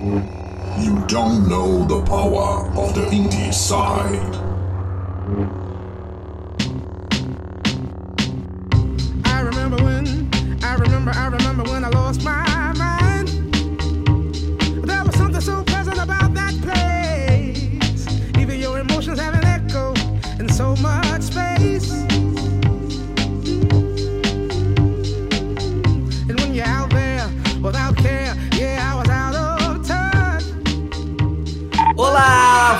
You don't know the power of the indie side. I remember when, I remember, I remember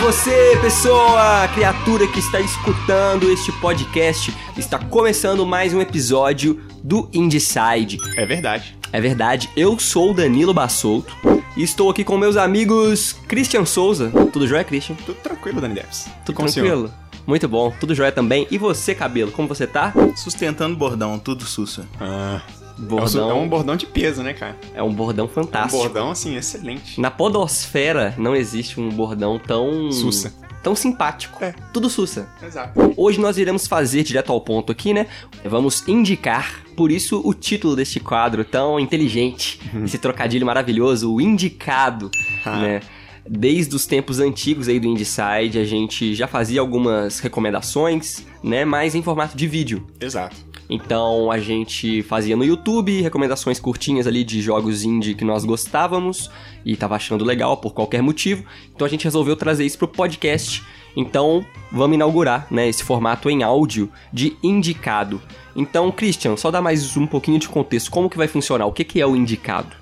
você, pessoa, criatura que está escutando este podcast. Está começando mais um episódio do Indicide. É verdade. É verdade, eu sou o Danilo Bassolto e estou aqui com meus amigos Christian Souza. Tudo jóia, Christian? Tudo tranquilo, Dani Deves. Tudo Com o senhor? tranquilo? Muito bom, tudo jóia também. E você, Cabelo, como você tá? Sustentando bordão, tudo sussa. Ah, Bordão. é um bordão de peso, né, cara? É um bordão Um fantástico. bordão, assim, excelente. Na podosfera não existe um bordão tão... Sussa. Tão simpático. É. Tudo sussa. Exato. Hoje nós iremos fazer direto ao ponto aqui, né? Vamos indicar, por isso o título deste quadro tão inteligente, esse trocadilho maravilhoso, o indicado, Ah. né? Desde os tempos antigos aí do Indicide, a gente já fazia algumas recomendações, né? Mas em formato de vídeo. Exato. Então a gente fazia no YouTube recomendações curtinhas ali de jogos indie que nós gostávamos e tava achando legal por qualquer motivo. Então a gente resolveu trazer isso pro podcast. Então vamos inaugurar, né, esse formato em áudio de indicado. Então, Christian, só dá mais um pouquinho de contexto. Como que vai funcionar? O que, que é o indicado?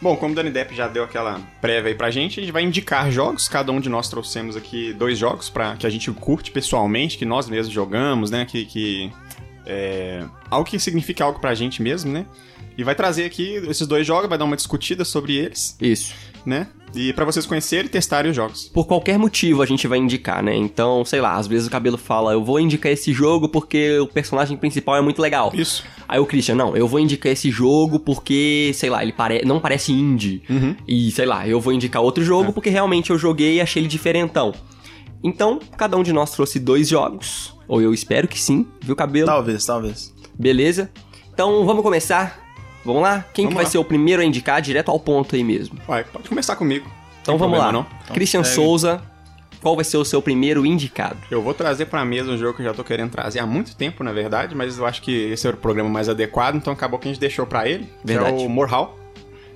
Bom, como o Dani Depp já deu aquela prévia aí pra gente, a gente vai indicar jogos. Cada um de nós trouxemos aqui dois jogos para que a gente curte pessoalmente, que nós mesmos jogamos, né? Que. que é, algo que significa algo pra gente mesmo, né? E vai trazer aqui esses dois jogos, vai dar uma discutida sobre eles, Isso. né? E pra vocês conhecerem e testarem os jogos. Por qualquer motivo a gente vai indicar, né? Então, sei lá, às vezes o cabelo fala, eu vou indicar esse jogo porque o personagem principal é muito legal. Isso. Aí o Christian, não, eu vou indicar esse jogo porque, sei lá, ele pare... não parece indie. E, sei lá, eu vou indicar outro jogo porque realmente eu joguei e achei ele diferentão. Então, cada um de nós trouxe dois jogos. Ou eu espero que sim, viu, cabelo? Talvez, talvez. Beleza? Então, vamos começar? Vamos lá? Quem que Vamos vai lá. ser o primeiro a indicar direto ao ponto aí mesmo? Vai, pode começar comigo. Então vamos lá. problema, não? Christian segue. Souza, qual vai ser o seu primeiro indicado? Eu vou trazer pra mesa um jogo que eu já tô querendo trazer há muito tempo, na verdade, mas eu acho que esse era o programa mais adequado, então acabou que a gente deixou pra ele, Verdade. que é o Morhal,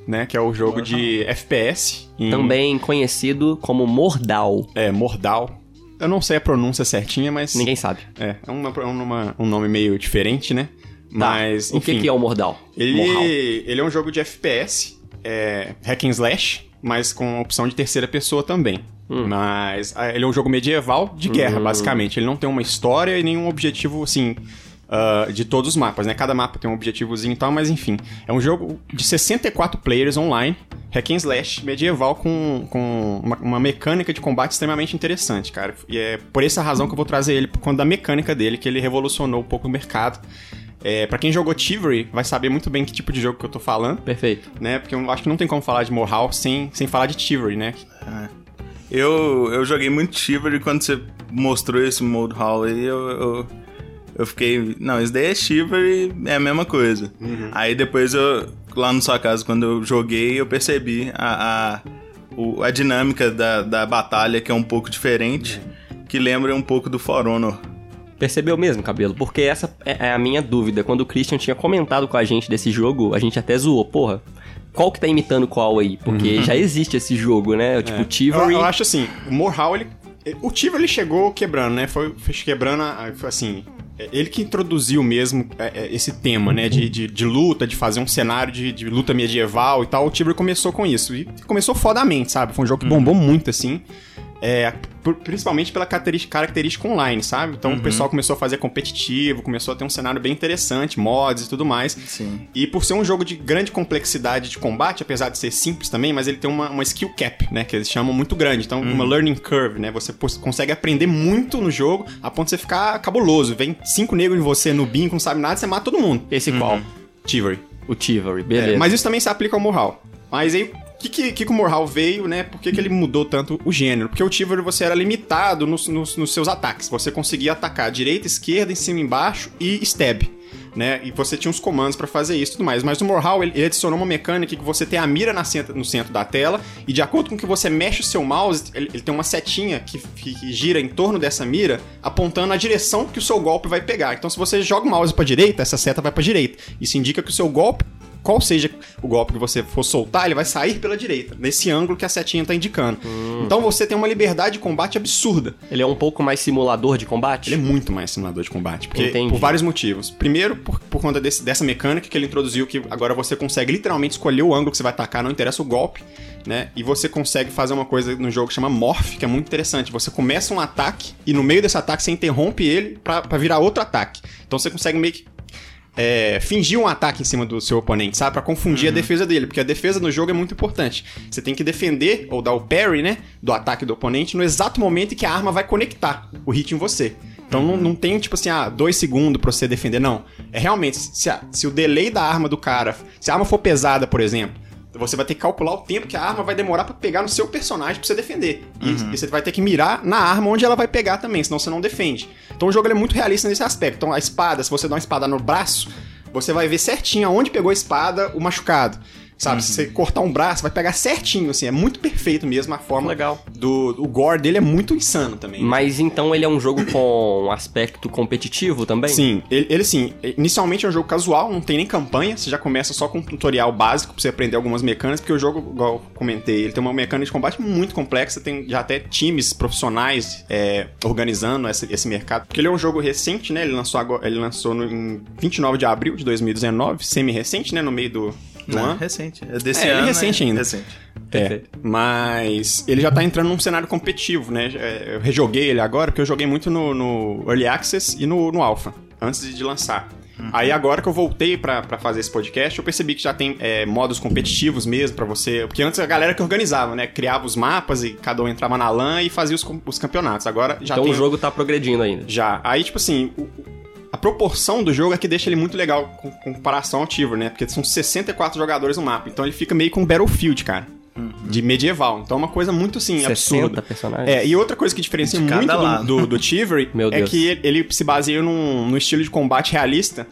né, que é o jogo de FPS. em- Também conhecido como Mordal. É, Mordal. Eu não sei a pronúncia certinha, mas... Ninguém sabe. É, é uma, uma- um nome meio diferente, né? Mas, Tá. O que, enfim, que é o Mordal? Morral. Ele, ele é um jogo de FPS, é, hack and slash, mas com opção de terceira pessoa também. Hum. Mas ah, ele é um jogo medieval de guerra, basicamente. Ele não tem uma história e nenhum objetivo, assim, ah, de todos os mapas, né? Cada mapa tem um objetivozinho e tal, mas enfim. É um jogo de 64 players online, hack and slash, medieval, com, com uma, uma mecânica de combate extremamente interessante, cara. E é por essa razão que eu vou trazer ele, por conta da mecânica dele, que ele revolucionou um pouco o mercado. É, para quem jogou Chivalry, vai saber muito bem que tipo de jogo que eu tô falando, Perfeito. né? Porque eu acho que não tem como falar de Morral sem, sem falar de Chivalry, né? Eu, eu joguei muito Chivalry quando você mostrou esse Mode Hall aí, eu, eu, eu fiquei. Não, isso daí é Chivalry, é a mesma coisa. Aí depois eu, lá na sua casa, quando eu joguei, eu percebi a, a, o- a dinâmica da, da batalha, que é um pouco diferente, que lembra um pouco do For Honor. Percebeu mesmo, cabelo? Porque essa é é a minha dúvida. Quando o Christian tinha comentado com a gente desse jogo, a gente até zoou, porra. Qual que tá imitando qual aí? Porque já existe esse jogo, né? Tipo, Eu, Chivalry. eu acho assim, o Morral, ele. O Chivalry ele chegou quebrando, né? Foi, foi quebrando, a- foi assim. É Ele que introduziu mesmo é, é, esse tema, né? De, de, de luta, de fazer um cenário de, de luta medieval e tal. O Chivalry começou com isso. E começou fodamente, sabe? Foi um jogo que bombou muito, assim. É, principalmente pela característica, online, sabe? Então o pessoal começou a fazer competitivo, começou a ter um cenário bem interessante, mods e tudo mais. Sim. E por ser um jogo de grande complexidade de combate, apesar de ser simples também, mas ele tem uma, uma skill cap, né? Que eles chamam muito grande. Então, uma learning curve, né? Você consegue aprender muito no jogo a ponto de você ficar cabuloso. Vem cinco negros em você no bingo, não sabe nada, você mata todo mundo. Esse qual? Chivalry. O Chivalry, beleza. É, mas isso também se aplica ao Morral. Mas aí, que, que, que o Morral veio, né? Por que, que ele mudou tanto o gênero? Porque o Chivalry você era limitado nos, nos, nos seus ataques. Você conseguia atacar direita, esquerda, em cima embaixo e stab. né? E você tinha uns comandos pra fazer isso e tudo mais. Mas no Morhal, ele, ele adicionou uma mecânica que você tem a mira centro- no centro da tela e de acordo com que você mexe o seu mouse, ele, ele tem uma setinha que, que- que gira em torno dessa mira, apontando a direção que o seu golpe vai pegar. Então se você joga o mouse pra direita, essa seta vai pra direita. Isso indica que o seu golpe qual seja o golpe que você for soltar, ele vai sair pela direita, nesse ângulo que a setinha tá indicando. Então você tem uma liberdade de combate absurda. Ele é um pouco mais simulador de combate? Ele é muito mais simulador de combate. Porque, Entendi. por vários motivos. Primeiro, por, por conta desse- dessa mecânica que ele introduziu, que agora você consegue literalmente escolher o ângulo que você vai atacar, não interessa o golpe, né? E você consegue fazer uma coisa no jogo que chama Morph, que é muito interessante. Você começa um ataque e no meio desse ataque você interrompe ele pra virar outro ataque. Então você consegue meio que é, fingir um ataque em cima do seu oponente, sabe? Pra confundir a defesa dele, porque a defesa no jogo é muito importante. Você tem que defender, ou dar o parry, né? Do ataque do oponente no exato momento em que a arma vai conectar o hit em você. Então não, não tem, tipo assim, ah, dois segundos pra você defender, não. É realmente, se, a- se o delay da arma do cara, se a arma for pesada, por exemplo, você vai ter que calcular o tempo que a arma vai demorar pra pegar no seu personagem pra você defender. E, e você vai ter que mirar na arma onde ela vai pegar também, senão você não defende. Então o jogo é muito realista nesse aspecto. Então a espada, se você dá uma espada no braço, você vai ver certinho aonde pegou a espada o machucado. Sabe, se você cortar um braço, vai pegar certinho, assim, é muito perfeito mesmo a forma Legal. do. O gore dele é muito insano também. Mas então ele é um jogo com aspecto competitivo também? Sim, ele, ele sim. Inicialmente é um jogo casual, não tem nem campanha, você já começa só com um tutorial básico pra você aprender algumas mecânicas, porque o jogo, igual eu comentei, ele tem uma mecânica de combate muito complexa, tem já até times profissionais é, organizando esse, esse mercado. Porque ele é um jogo recente, né? Ele lançou, agora, ele lançou no, em 29 de abril de 2019, semi-recente, né? No meio do Não, ano. recente. É desse É, ele é ano. recente né? ainda. Recente. É, Perfeito. mas ele já tá entrando num cenário competitivo, né? É, Eu rejoguei ele agora, porque eu joguei muito no, no Early Access e no, no Alpha, antes de, lançar. Aí agora que eu voltei pra, pra fazer esse podcast, eu percebi que já tem é, modos competitivos mesmo pra você. Porque antes a galera que organizava, né? Criava os mapas e cada um entrava na LAN e fazia os, os campeonatos. Agora já Então tem. o jogo tá progredindo ainda. Já. Aí, tipo assim, o- a proporção do jogo é que deixa ele muito legal com, com comparação ao Tivoli, né? Porque são 64 jogadores no mapa. Então ele fica meio com um Battlefield, cara. De medieval. Então é uma coisa muito, assim, 60 absurda. personagens. É, e outra coisa que diferencia muito lado. do, do, do Chivalry é Deus. que ele, ele se baseia num, num estilo de combate realista,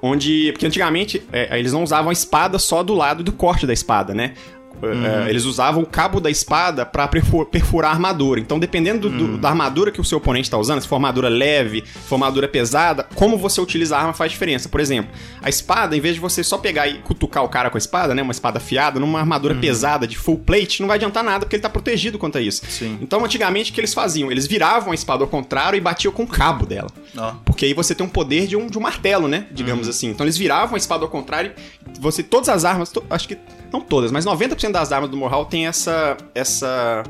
onde... Porque antigamente é, eles não usavam a espada só do lado do corte da espada, né? É, eles usavam o cabo da espada perfu- perfurar a armadura. Então, dependendo do- do- da armadura que o seu oponente tá usando, se for armadura leve, se for armadura pesada, como você utiliza a arma faz diferença. Por exemplo, a espada, em vez de você só pegar e cutucar o cara com a espada, né? Uma espada afiada, numa armadura pesada de full plate, não vai adiantar nada, porque ele tá protegido quanto a isso. Sim. Então, antigamente, o que eles faziam? Eles viravam a espada ao contrário e batiam com o cabo dela. Ó. Porque aí você tem um poder de um, de um martelo, né? Digamos assim. Então eles viravam a espada ao contrário. Você, todas as armas, to- acho que não todas, mas 90% das armas do Morral tem essa. essa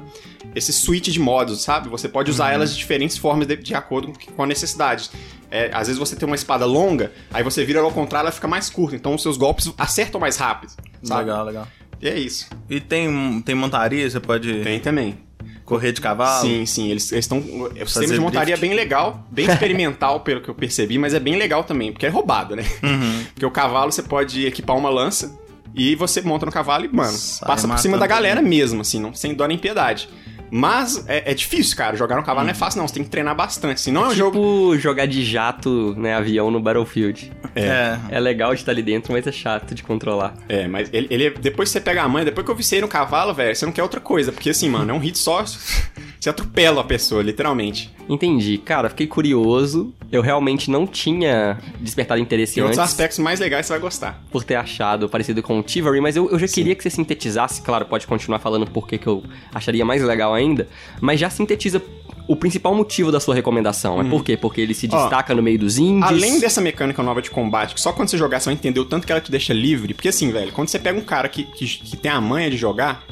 esse switch de modos, sabe? Você pode usar elas de diferentes formas de, de acordo com- com a necessidade. É, às vezes você tem uma espada longa, aí você vira ela ao contrário, ela fica mais curta. Então os seus golpes acertam mais rápido. Sabe? Legal, legal. E é isso. E tem, tem montaria, você pode Tem também. Correr de cavalo? Sim, sim, eles estão. O sistema de montaria é drift. bem legal, bem experimental, pelo que eu percebi, mas é bem legal também, porque é roubado, né? Uhum. Porque o cavalo você pode equipar uma lança e você monta no cavalo e, mano, Sai passa por cima da galera mesmo, assim, não, sem dó nem piedade. Mas é, é difícil, cara. Jogar no cavalo não é fácil, não. Você tem que treinar bastante. Assim, não é um jogo. Tipo jogar de jato, né, avião no Battlefield. É. É legal de estar ali dentro, mas é chato de controlar. É, mas ele, ele é- depois que você pega a manha, depois que eu vicei no cavalo, velho, você não quer outra coisa. Porque assim, mano, é um hit só. Você atropela a pessoa, literalmente. Entendi. Cara, fiquei curioso. Eu realmente não tinha despertado interesse Tem outros aspectos mais legais que você vai gostar. por ter achado parecido com o Chivalry, mas eu, eu já queria que você sintetizasse. Claro, pode continuar falando por que eu acharia mais legal ainda, mas já sintetiza o principal motivo da sua recomendação. É por quê? Porque ele se Uhum. Ó, destaca no meio dos indies. Além dessa mecânica nova de combate, que só quando você jogar você vai entender o tanto que ela te deixa livre. Porque assim, velho, quando você pega um cara que, que, que tem a manha de jogar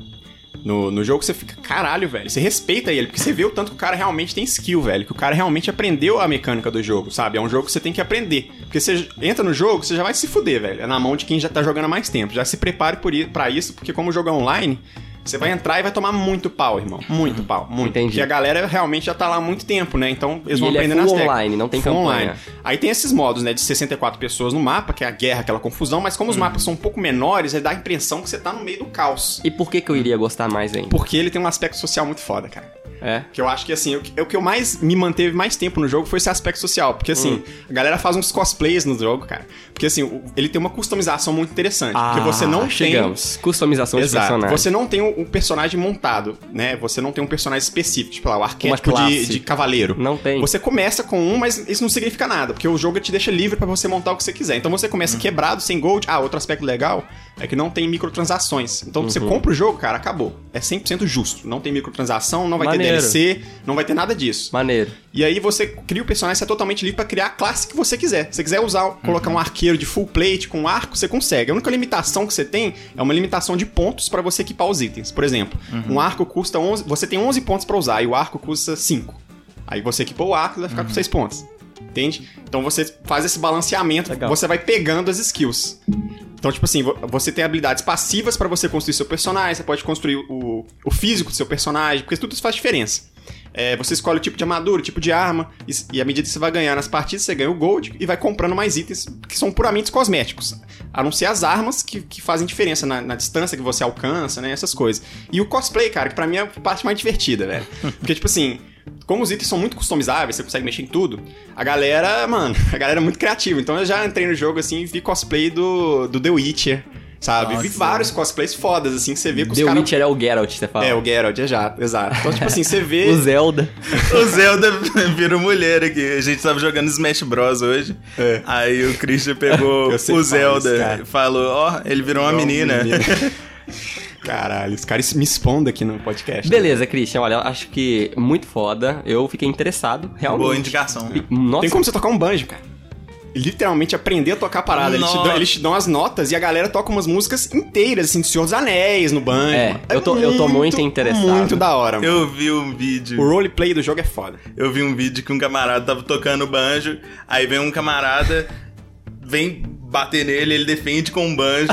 no, no jogo, você fica, caralho, velho. Você respeita ele, porque você vê o tanto que o cara realmente tem skill, velho. Que o cara realmente aprendeu a mecânica do jogo, sabe? É um jogo que você tem que aprender. Porque você entra no jogo, você já vai se fuder, velho. É na mão de quem já tá jogando há mais tempo. Já se prepare pra isso, porque como o jogo é online. Você vai entrar e vai tomar muito pau, irmão. Muito pau, muito. Entendi. Porque a galera realmente já tá lá há muito tempo, né? Então eles E vão é aprendendo full as técnicas. online, não tem Full campanha. online. Aí tem esses modos, né? De 64 pessoas no mapa, que é a guerra, aquela confusão, mas como os mapas são um pouco menores, ele dá a impressão que você tá no meio do caos. E por que que eu iria gostar mais ainda? Porque ele tem um aspecto social muito foda, cara. É? Que eu acho que, assim, o que, o que eu mais me manteve mais tempo no jogo foi esse aspecto social. Porque, assim, Hum. a galera faz uns cosplays no jogo, cara. Porque, assim, o- ele tem uma customização muito interessante. porque você não tem... Ah, chegamos. Customização de Exato. personagem. Você não tem um, um personagem montado, né? Você não tem um personagem específico, tipo lá, o arquétipo de, de cavaleiro. Não tem. Você começa com um, mas isso não significa nada, porque o jogo te deixa livre pra você montar o que você quiser. Então você começa Uhum. quebrado, sem gold. Ah, outro aspecto legal é que não tem microtransações. Então Uhum. você compra o jogo, cara, acabou. É 100% justo. Não tem microtransação, não vai Maneiro. ter DLC, não vai ter nada disso. Maneiro. E aí você cria o personagem, você é totalmente livre pra criar a classe que você quiser. Se você quiser usar, colocar um arqueiro de full plate com arco, você consegue. A única limitação que você tem é uma limitação de pontos pra você equipar os itens. Por exemplo, um arco custa 11, você tem 11 pontos pra usar e o arco custa 5. Aí você equipou o arco e vai ficar com 6 pontos. Entende? Então você faz esse balanceamento, Legal. você vai pegando as skills. Então, tipo assim, vo- você tem habilidades passivas pra você construir seu personagem, você pode construir o, o físico do seu personagem, porque tudo isso faz diferença. É, você escolhe o tipo de armadura, o tipo de arma, e, e à medida que você vai ganhar nas partidas, você ganha o gold e vai comprando mais itens que são puramente cosméticos. A não ser as armas que, que fazem diferença na, na distância que você alcança, né? Essas coisas. E o cosplay, cara, que pra mim é a parte mais divertida, velho. Porque, tipo assim, como os itens são muito customizáveis, você consegue mexer em tudo, a galera, mano, a galera é muito criativa. Então eu já entrei no jogo assim e vi cosplay do, do The Witcher, sabe? vi Nossa. vários cosplays fodas, assim, que você vê que os The caras. Witcher é o Geralt, você fala. É, o Geralt, exato, exato. Então, tipo assim, você vê. O Zelda. O Zelda virou mulher aqui. A gente tava jogando Smash Bros hoje. É. Aí o Christian pegou o Zelda e falou: Ó, ele virou uma Igual menina. Caralho, os caras me expondem aqui no podcast. Beleza, Christian, olha, eu acho que muito foda. Eu fiquei interessado, realmente. Boa indicação. E- Nossa, Tem como você tocar um banjo, cara. Literalmente aprender a tocar a parada. Eles te, dão, eles te dão as notas e a galera toca umas músicas inteiras, assim, do Senhor dos Anéis no banjo. É, eu tô- eu tô muito interessado. Muito da hora, mano. Eu vi um vídeo. O roleplay do jogo é foda. Eu vi um vídeo que um camarada tava tocando banjo, aí vem um camarada, vem bater nele, ele defende com um banjo.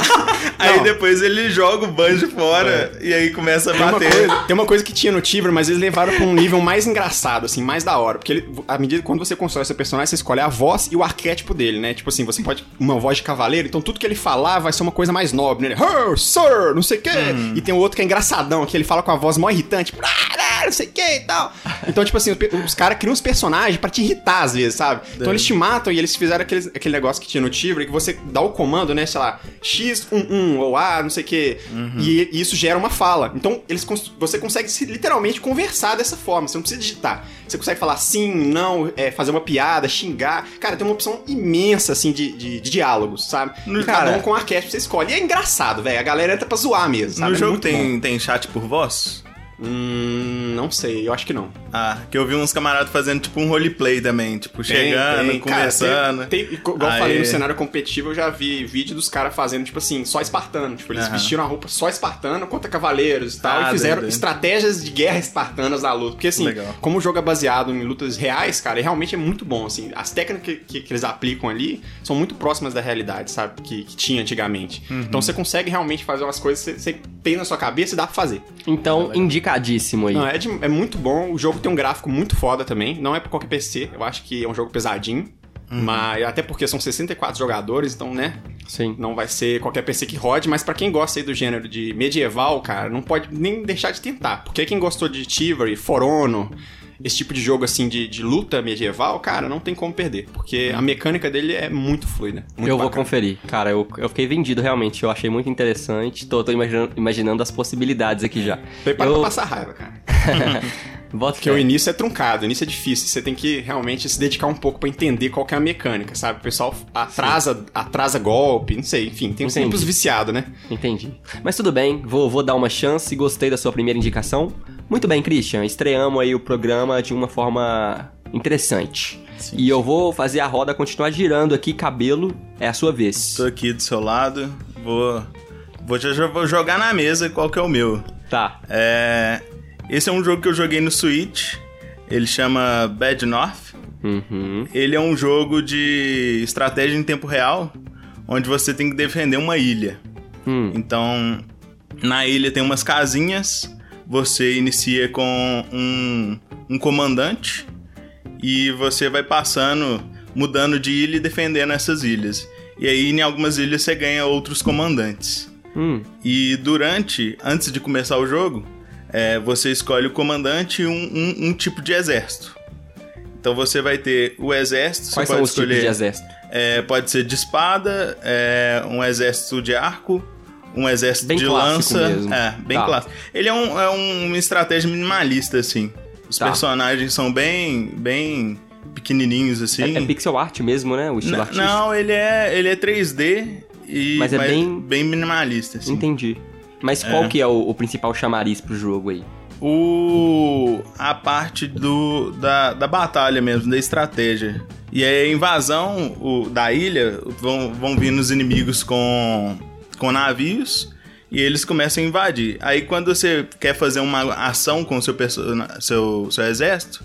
aí Não. depois ele joga o banjo fora e aí começa a Tem uma, bater. coisa, tem uma coisa que tinha no Tibra, mas eles levaram pra um nível mais engraçado, assim, mais da hora. Porque ele, à medida que quando você constrói seu personagem, você escolhe a voz e o arquétipo dele, né? Tipo assim, você pode. Uma voz de cavaleiro, então tudo que ele falar vai ser uma coisa mais nobre, né? Her, sir, não sei o quê. E tem o outro que é engraçadão, que ele fala com a voz mó irritante, tipo, "Ah, não sei o que e tal. Então, tipo assim, os os caras criam uns personagens pra te irritar às vezes, sabe? Então eles te matam e eles fizeram aquele, aquele negócio que tinha no Tibra, que você dá o comando, né? Sei lá, X11 ou A, não sei o que. E, e isso gera uma fala. Então, eles você consegue se, literalmente conversar dessa forma. Você não precisa digitar. Você consegue falar sim, não, é, fazer uma piada, xingar. Cara, tem uma opção imensa, assim, de, de, de diálogos, sabe? No- E cada cara- um com um arquétipo você escolhe. E é engraçado, velho. A galera entra pra zoar mesmo, sabe? No É jogo bom. tem, tem chat por voz? Hum, não sei, eu acho que não. Ah, que eu vi uns camaradas fazendo tipo um roleplay também, tipo, chegando, Tem, tem. Cara, conversando. tem- tem- igual eu Aí- falei, no cenário competitivo eu já vi vídeo dos caras fazendo, tipo assim, só espartano. Tipo, eles Aham. vestiram a roupa só espartano contra cavaleiros e tal. Ah, e fizeram estratégias de guerra espartanas na luta. Porque assim, Legal. como o jogo é baseado em lutas reais, cara, realmente é muito bom, assim. As técnicas que, que- que eles aplicam ali são muito próximas da realidade, sabe? Que, que tinha antigamente. Uhum. Então você consegue realmente fazer umas coisas que você, você tem na sua cabeça e dá pra fazer. Então, indicadíssimo aí. Não, é, de- é muito bom. O jogo tem um gráfico muito foda também. Não é pra qualquer PC. Eu acho que é um jogo pesadinho. Mas até porque são 64 jogadores, então, né? Sim. Não vai ser qualquer PC que rode, mas pra quem gosta aí do gênero de medieval, cara, não pode nem deixar de tentar. Porque quem gostou de Chivalry, For Honor, esse tipo de jogo assim de, de luta medieval, cara, não tem como perder. Porque a mecânica dele é muito fluida. Muito eu vou bacana. conferir. Cara, eu, eu fiquei vendido realmente. Eu achei muito interessante. Tô, tô imaginando, imaginando as possibilidades aqui já. Prepara eu... pra passar raiva, cara. Bota Porque o início é truncado, o início é difícil. Você tem que realmente se dedicar um pouco pra entender qual que é a mecânica, sabe? O pessoal atrasa, atrasa golpe, não sei, enfim, tem sempre Entendi. os viciados, né? Entendi. Mas tudo bem, vou, vou dar uma chance. Gostei da sua primeira indicação. Muito bem, Christian. Estreamos aí o programa de uma forma interessante. e eu vou fazer a roda continuar girando aqui. Cabelo, é a sua vez. Tô aqui do seu lado, vou. Vou, vou jogar na mesa qual que é o meu. Tá. É, esse é um jogo que eu joguei no Switch. Ele chama Bad North. Uhum. Ele é um jogo de estratégia em tempo real, onde você tem que defender uma ilha. Hum. Então, Na ilha tem umas casinhas. Você inicia com um, um comandante e você vai passando, mudando de ilha e defendendo essas ilhas. E aí, em algumas ilhas, você ganha outros comandantes. Hum, E durante, antes de começar o jogo, é, você escolhe o comandante e um, um- um tipo de exército. Então você vai ter o exército, quais você são pode os escolher. tipos de exército? É, pode ser de espada, é, um exército de arco, um exército Bem de lança. mesmo. É, bem Tá. clássico. Ele é, um, é um- uma estratégia minimalista, assim. Os Tá. personagens são bem, bem pequenininhos, assim. É, é pixel art mesmo, né? O estilo N- artístico. Não, ele é, ele é 3D e Mas é bem- bem minimalista, assim. Entendi. Mas qual que é o, o principal chamariz pro jogo aí? o a parte do da, da batalha mesmo, da estratégia. E aí a invasão o, da ilha vão, vão vindo os inimigos com, com navios e eles começam a invadir. Aí quando você quer fazer uma ação com o seu, seu, seu exército,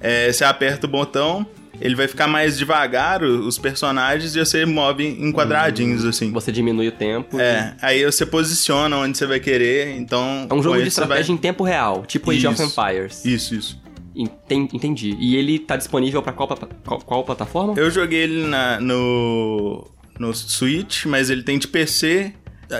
é, você aperta o botão, ele vai ficar mais devagar, os personagens, e você move em quadradinhos, assim. Você diminui o tempo. É, aí você posiciona onde você vai querer, então... É um jogo de você vai- estratégia em tempo real, tipo Age of. Empires. Isso, isso. Enten- Entendi. E ele tá disponível pra qual, qual, qual plataforma? Eu joguei ele na- no, no Switch, mas ele tem de PC,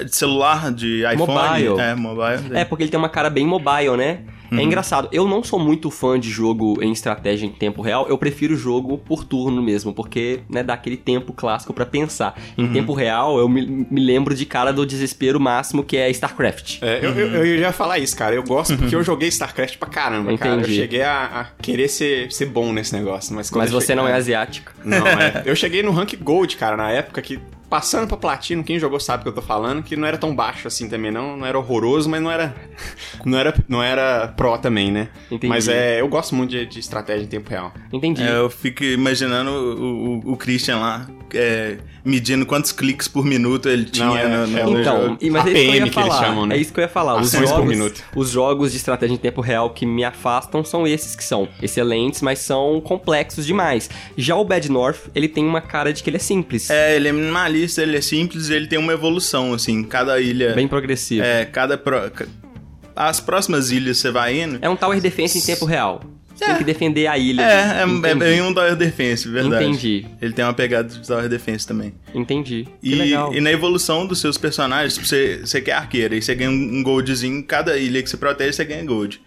de celular, de iPhone. Mobile. É, mobile. É, porque ele tem uma cara bem mobile, né? Uhum. É engraçado. Eu não sou muito fã de jogo em estratégia em tempo real. Eu prefiro jogo por turno mesmo, porque, né, dá aquele tempo clássico pra pensar. Em Uhum. tempo real, eu me, me lembro de cara do desespero máximo que é StarCraft. É, eu, eu, eu ia falar isso, cara. Eu gosto porque eu joguei StarCraft pra caramba, cara. Eu Entendi. cheguei a, a querer ser, ser bom nesse negócio. Mas, Mas você cheguei- não é asiático. Não, é. Eu cheguei no rank Gold, cara, na época que. Passando pra Platino, quem jogou sabe o que eu tô falando, que não era tão baixo assim também, não. Não era horroroso, mas não era. Não era, não era pro também, né? Entendi. Mas é, eu gosto muito de, de estratégia em tempo real. Entendi. É, eu fico imaginando o, o- o Christian lá, é, medindo quantos cliques por minuto ele tinha Não, é- no, no Então, jogo. e- mas é isso que eu APM ia que eles falar. chamam, né? É isso que eu ia falar. Os Ações por jogos, minuto. os jogos de estratégia em tempo real que me afastam são esses que são excelentes, mas são complexos demais. Já o Bad North, ele tem uma cara de que ele é simples, É, ele é minimalista, ele é simples, ele tem uma evolução, assim, cada ilha... bem progressivo. É, cada... Pro, as próximas ilhas você vai indo... É um tower defense em tempo real. Você tem que defender a ilha. É, é, é Entendi. bem um Tower Defense, verdade. Entendi. Ele tem uma pegada de Tower Defense também. Entendi. E, legal. e na evolução dos seus personagens, você, você quer arqueiro, aí você ganha um goldzinho, cada ilha que você protege, você ganha gold.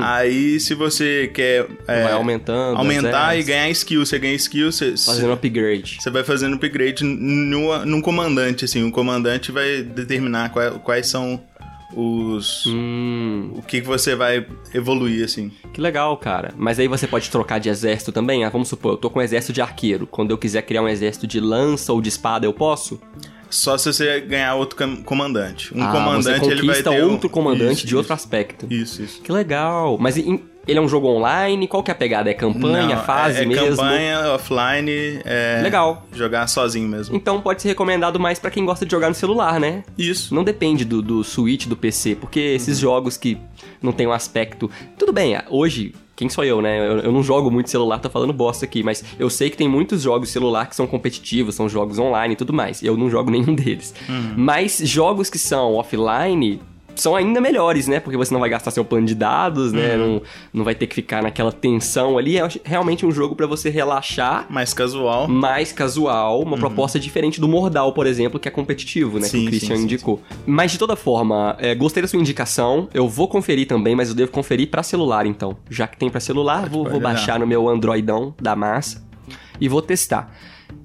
Aí, se você quer é, Hum. Vai aumentando, aumentar e ganhar skill, você ganha skill, você, Fazendo upgrade. você vai fazendo upgrade num, num comandante, assim. O comandante vai determinar qual- quais são os... Hum, O que, que você vai evoluir, assim. que legal, cara. Mas aí você pode trocar de exército também? Ah, vamos supor, eu tô com um exército de arqueiro. Quando eu quiser criar um exército de lança ou de espada, eu posso? Só se você ganhar outro com- comandante. Um ah, comandante, você ele vai ter... um- outro comandante Isso, de outro isso. aspecto. Isso, isso. Que legal. Mas em- ele é um jogo online? Qual que é a pegada? É campanha, Não, fase é, é mesmo? campanha, offline, é... Legal. Jogar sozinho mesmo. Então pode ser recomendado mais pra quem gosta de jogar no celular, né? Isso. Não depende do, do Switch, do PC, porque esses Uhum. jogos que não tem um aspecto. Tudo bem, hoje, quem sou eu, né? Eu, eu não jogo muito celular, tô falando bosta aqui, mas eu sei que tem muitos jogos celular que são competitivos, são jogos online e tudo mais. Eu não jogo nenhum deles. Uhum. Mas jogos que são offline. São ainda melhores, né? Porque você não vai gastar seu plano de dados, né? Uhum. Não, não vai ter que ficar naquela tensão ali. É realmente um jogo pra você relaxar Mais casual. mais casual, uma proposta diferente do Mordal, por exemplo, que é competitivo, né? que Sim, o Christian sim, sim, indicou. Mas de toda forma, é, gostei da sua indicação. Eu vou conferir também, mas eu devo conferir pra celular, então. Já que tem pra celular, vou, vou olhar. baixar no meu Androidão da massa e vou testar.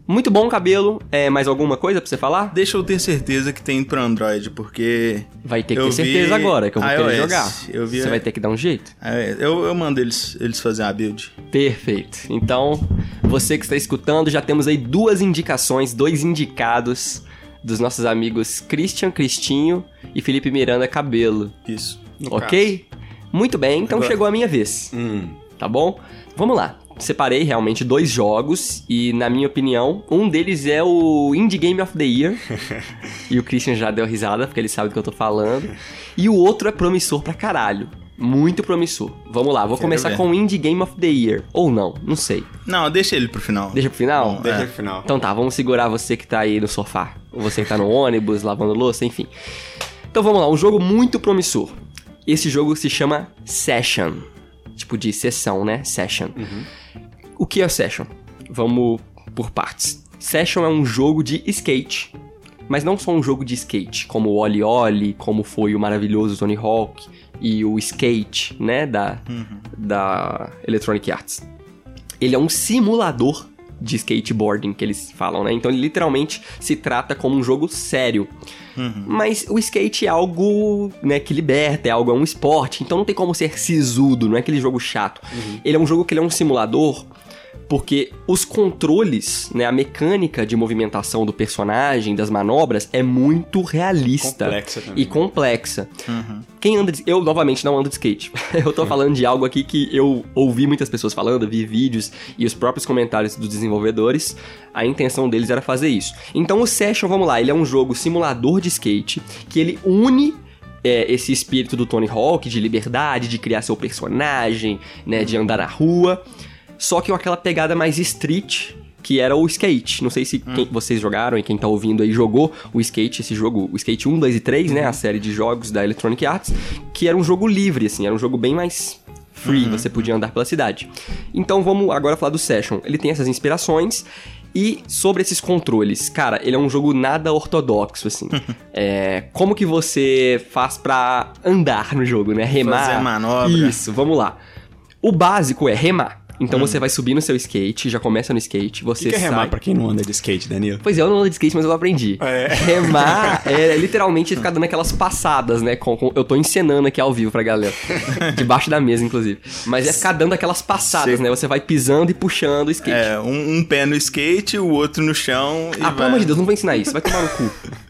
Muito bom, cabelo. É, mais alguma coisa pra você falar? Deixa eu ter certeza que tem pro Android, porque. Vai ter que ter certeza vi agora que eu vou querer iOS, jogar. Eu vi. Você vai ter que dar um jeito. Eu, eu mando eles, eles fazerem a build. Perfeito. Então, você que está escutando, já temos aí duas indicações, dois indicados dos nossos amigos Christian Cristinho e Felipe Miranda Cabelo. Isso. No ok? Muito bem, então Agora- chegou a minha vez. Hum. Tá bom? Vamos lá. Separei realmente dois jogos e, na minha opinião, um deles é o Indie Game of the Year. e o Christian já deu risada, porque ele sabe do que eu tô falando. E o outro é promissor pra caralho. Muito promissor. Vamos lá, vou Quero começar ver. com o Indie Game of the Year. Ou não, não sei. Não, deixa ele pro final. Deixa pro final? Bom, Deixa É. no final. Então tá, vamos segurar você que tá aí no sofá. Ou você que tá no ônibus, lavando louça, enfim. Então vamos lá, um jogo muito promissor. Esse jogo se chama Session. Tipo de sessão, né? Session. O que é Session? Vamos por partes. Session é um jogo de skate. Mas não só um jogo de skate, como o Oli Oli, como foi o maravilhoso Tony Hawk e o Skate, né, da, da Electronic Arts. Ele é um simulador de skateboarding que eles falam, né? Então ele literalmente se trata como um jogo sério. Mas o skate é algo, né, que liberta, é algo, é um esporte, então não tem como ser sisudo, não é aquele jogo chato. Ele é um jogo que ele é um simulador porque os controles, né, a mecânica de movimentação do personagem, das manobras, é muito realista. Complexa também. E complexa. Quem anda de... Eu, novamente, não ando de skate. eu tô falando de algo aqui que eu ouvi muitas pessoas falando, vi vídeos e os próprios comentários dos desenvolvedores. A intenção deles era fazer isso. Então o Session, vamos lá, ele é um jogo simulador de skate que ele une é, esse espírito do Tony Hawk, de liberdade, de criar seu personagem, né, de andar na rua. Só que com aquela pegada mais street, que era o skate. Não sei se quem- vocês jogaram e quem tá ouvindo aí jogou o skate, esse jogo, o skate 1, 2 e 3, né? A série de jogos da Electronic Arts, que era um jogo livre, assim, era um jogo bem mais free, você podia andar pela cidade. Então vamos agora falar do Session. Ele tem essas inspirações. E sobre esses controles, cara, ele é um jogo nada ortodoxo, assim. é, como que você faz pra andar no jogo, né? Remar. Fazer manobra. Isso, vamos lá. O básico é remar. Então você vai subir no seu skate, já começa no skate, você que, que é remar sai... pra quem não anda de skate, Danilo? Pois é, eu não ando de skate, mas eu aprendi. É. Remar é literalmente ficar dando aquelas passadas, né? com- com- eu tô encenando aqui ao vivo pra galera. Debaixo da mesa, inclusive. Mas é ficar dando aquelas passadas, Sim. né? Você vai pisando e puxando o skate. É, um, um pé no skate, o outro no chão e ah, pelo vai. amor de Deus, não vou ensinar isso. Vai tomar no cu.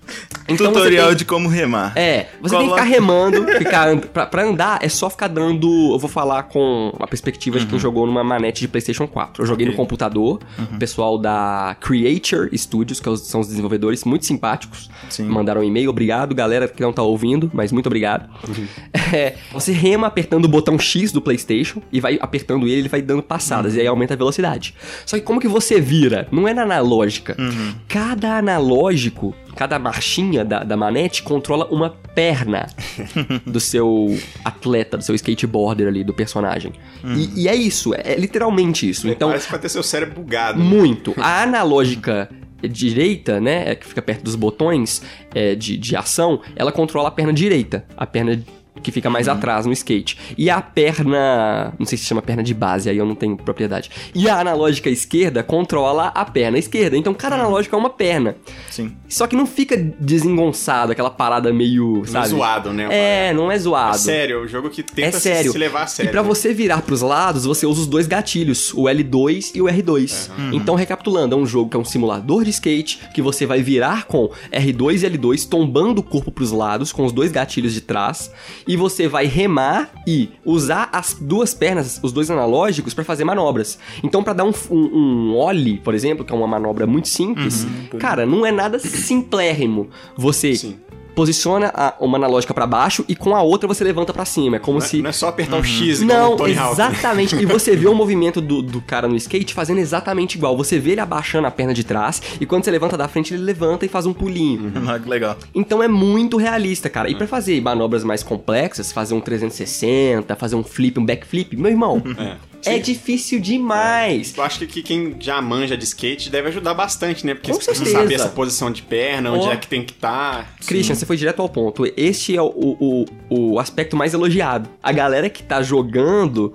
Então Tutorial tem- de como remar. É, você tem que Coloca- ficar remando, ficar and... pra, pra andar é só ficar dando. Eu vou falar com a perspectiva de quem jogou numa manete de PlayStation 4. Eu joguei Uhum. Ok. no computador, o pessoal da Creature Studios, que são os desenvolvedores muito simpáticos, Sim. mandaram um e-mail. Obrigado, galera que não tá ouvindo, mas muito obrigado. Uhum. É, você rema apertando o botão X do PlayStation e vai apertando ele, ele vai dando passadas Uhum. e aí aumenta a velocidade. Só que como que você vira? Não é na analógica. Uhum. Cada analógico cada marchinha da, da manete controla uma perna do seu atleta, do seu skateboarder ali, do personagem. E, e é isso, é, é literalmente isso. Então, Parece que vai ter seu cérebro bugado. muito. A analógica direita, né, é que fica perto dos botões é, de, de ação, ela controla a perna direita, a perna que fica mais atrás no skate. E a perna, não sei se chama perna de base, aí eu não tenho propriedade. E a analógica esquerda controla a perna esquerda. Então cada analógica é uma perna. Sim. Só que não fica desengonçado, aquela parada meio, Não é sabe? zoado, né? É, não é É zoado. sério, é um jogo que tenta É se- sério. se levar a sério. E pra né? você virar pros lados, você usa os dois gatilhos, o L2 e o R2. Então, recapitulando, é um jogo que é um simulador de skate, que você vai virar com R2 e L2, tombando o corpo pros lados, com os dois gatilhos de trás, e você vai remar e usar as duas pernas, os dois analógicos, pra fazer manobras. Então, pra dar um, um, um ollie, por exemplo, que é uma manobra muito simples, cara, não é nada simplérrimo. Você Sim. Posiciona a- uma analógica pra baixo e com a outra você levanta pra cima. É como Não é- se. Não é só apertar um X Não, o Tony Hawk. exatamente. E você vê o movimento do, do cara no skate fazendo exatamente igual. Você vê ele abaixando a perna de trás e quando você levanta da frente, ele levanta e faz um pulinho. Ah, que legal. Então é muito realista, cara. E pra fazer manobras mais complexas, fazer um 360, fazer um flip, um backflip, meu irmão, é, difícil demais. Eu acho que, que quem já manja de skate deve ajudar bastante, né? Porque Com você certeza. saber essa posição de perna, onde Ó. é que tem que estar. Christian, você foi direto ao ponto. Este é o, o, o aspecto mais elogiado. A galera que tá jogando.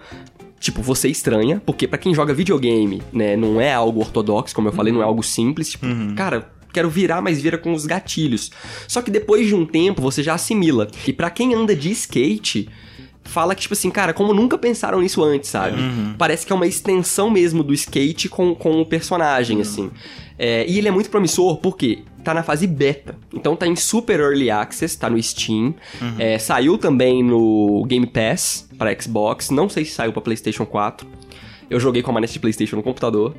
Tipo, você estranha, porque pra quem joga videogame, né, não é algo ortodoxo, como eu falei, não é algo simples. Tipo, cara, quero virar, mas vira com os gatilhos. Só que depois de um tempo, você já assimila. E pra quem anda de skate, fala que, tipo assim, cara, como nunca pensaram nisso antes, sabe? Parece que é uma extensão mesmo do skate com, com o personagem, assim. É, e ele é muito promissor porque tá na fase beta. Então tá em super early access, tá no Steam. É, saiu também no Game Pass para Xbox. Não sei se saiu pra PlayStation 4. Eu joguei com a manete de PlayStation no computador.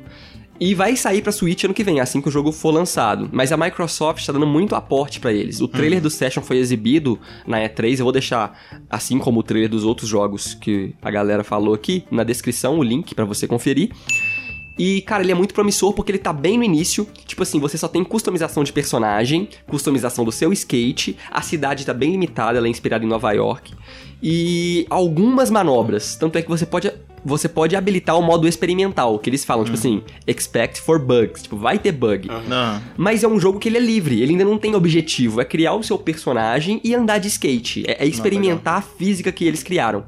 E vai sair pra Switch ano que vem, assim que o jogo for lançado. Mas a Microsoft tá dando muito aporte pra eles. O trailer do Session foi exibido na E3. Eu vou deixar, assim como o trailer dos outros jogos que a galera falou aqui, na descrição o link pra você conferir. E, cara, ele é muito promissor porque ele tá bem no início. Tipo assim, você só tem customização de personagem, customização do seu skate, a cidade tá bem limitada, ela é inspirada em Nova York. E algumas manobras. Tanto é que você pode você pode habilitar o modo experimental, que eles falam, tipo assim, expect for bugs. Tipo, vai ter bug. Não. Mas é um jogo que ele é livre, ele ainda não tem objetivo. É criar o seu personagem e andar de skate. É, é experimentar a física que eles criaram.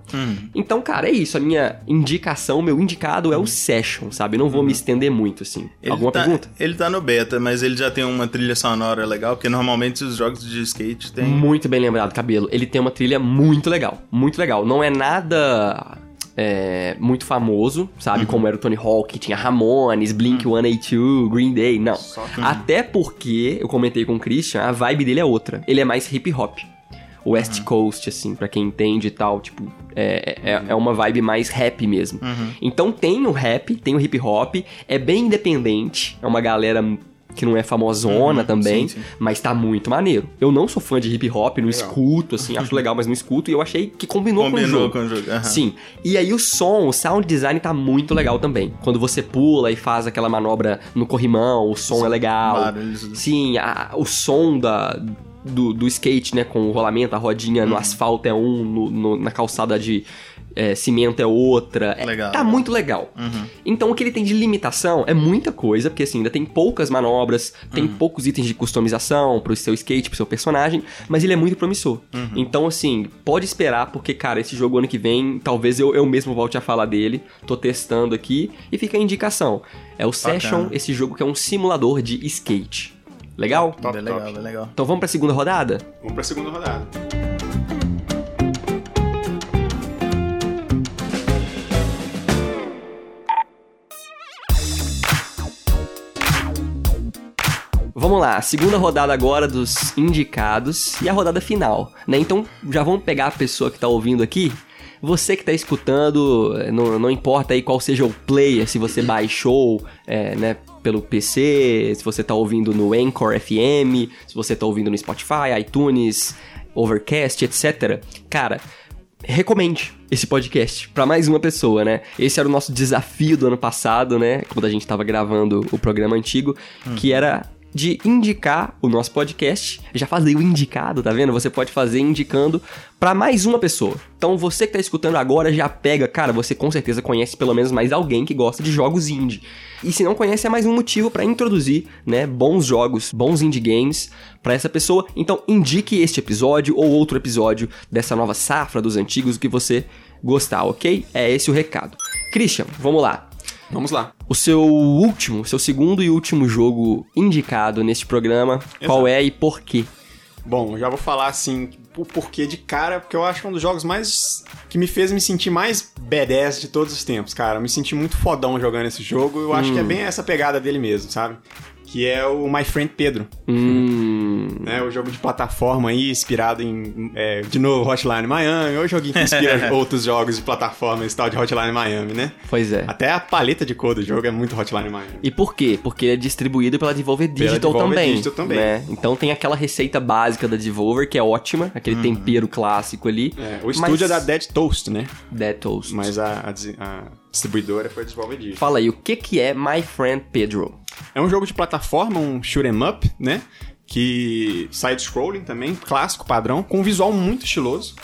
Então, cara, é isso. A minha indicação, meu indicado é o Session, sabe? Não vou me estender muito, assim. Ele Alguma tá, pergunta? Ele tá no beta, mas ele já tem uma trilha sonora legal, porque normalmente os jogos de skate tem. Muito bem lembrado, Cabelo. Ele tem uma trilha muito legal. Muito legal. Não é nada. É, muito famoso, sabe? Uhum. Como era o Tony Hawk, tinha Ramones, Blink 182, Green Day. Não. Até porque, eu comentei com o Christian, a vibe dele é outra. Ele é mais hip hop. West Uhum. Coast, assim, pra quem entende e tal, tipo, é, é, é uma vibe mais rap mesmo. Uhum. Então tem o rap, tem o hip hop, é bem independente, é uma galera que não é famosona também, Uhum. sim, sim. mas tá muito maneiro. Eu não sou fã de hip hop, não escuto, assim, acho legal, mas não escuto, e eu achei que combinou, com o Combinou jogo. com o jogo. aham. Sim. E aí o som, o sound design tá muito legal também. Quando você pula e faz aquela manobra no corrimão, o som é legal. barulhos. Sim, a- o som da, do, do skate, né, com o rolamento, a rodinha Uhum. no asfalto é um, no- no- na calçada de é, cimento é outra. É- Legal, tá legal. muito legal. Uhum. Então o que ele tem de limitação é muita coisa, porque assim, ainda tem poucas manobras, tem Uhum. poucos itens de customização pro seu skate, pro seu personagem, mas ele é muito promissor. Uhum. Então, assim, pode esperar, porque, cara, esse jogo ano que vem, talvez eu, eu mesmo volte a falar dele. Tô testando aqui e fica a indicação. É o Session, esse jogo que é um simulador de skate. Legal? Top, top. legal, bem legal. Então vamos pra segunda rodada? Vamos pra segunda rodada. Vamos lá, segunda rodada agora dos indicados e a rodada final, né? Então já vamos pegar a pessoa que tá ouvindo aqui. Você que tá escutando, eh, não, não importa aí qual seja o player, se você baixou, é, né, pelo PC, se você tá ouvindo no Anchor FM, se você tá ouvindo no Spotify, iTunes, Overcast, etc. Cara, recomende esse podcast pra mais uma pessoa, né? Esse era o nosso desafio do ano passado, né? Quando a gente tava gravando o programa antigo, que era de indicar o nosso podcast. Já fazer o indicado, tá vendo? Você pode fazer indicando pra mais uma pessoa. Então você que tá escutando agora já pega, cara, você com certeza conhece pelo menos mais alguém que gosta de jogos indie. E se não conhece é mais um motivo pra introduzir, né, bons jogos, bons indie games pra essa pessoa. Então indique este episódio ou outro episódio dessa nova safra dos antigos que você gostar, ok? É esse o recado. Christian, vamos lá. Vamos lá. O seu último, seu segundo e último jogo indicado neste programa, qual é e por quê? Bom, já vou falar assim o porquê de cara, porque eu acho é um dos jogos mais. que me fez me sentir mais badass de todos os tempos, cara. Eu me senti muito fodão jogando esse jogo. Eu acho que é bem essa pegada dele mesmo, sabe? Que é o My Friend Pedro. Hum. né? O jogo de plataforma aí, inspirado em, é, de novo, Hotline Miami. Ou o joguinho que inspira outros jogos de plataforma, esse tal de Hotline Miami, né? Pois é. Até a paleta de cor do jogo é muito Hotline Miami. E por quê? Porque ele é distribuído pela Devolver Digital Devolver também. Digital também. né? Então tem aquela receita básica da Devolver que é ótima, aquele tempero clássico ali. É, o estúdio é da Dead Toast, né? Dead Toast. Mas a, a a distribuidora foi a Devolver Digital. Fala aí, o que que é My Friend Pedro? É um jogo de plataforma, um shoot 'em up, né? Que side-scrolling também, clássico, padrão, com um visual muito estiloso.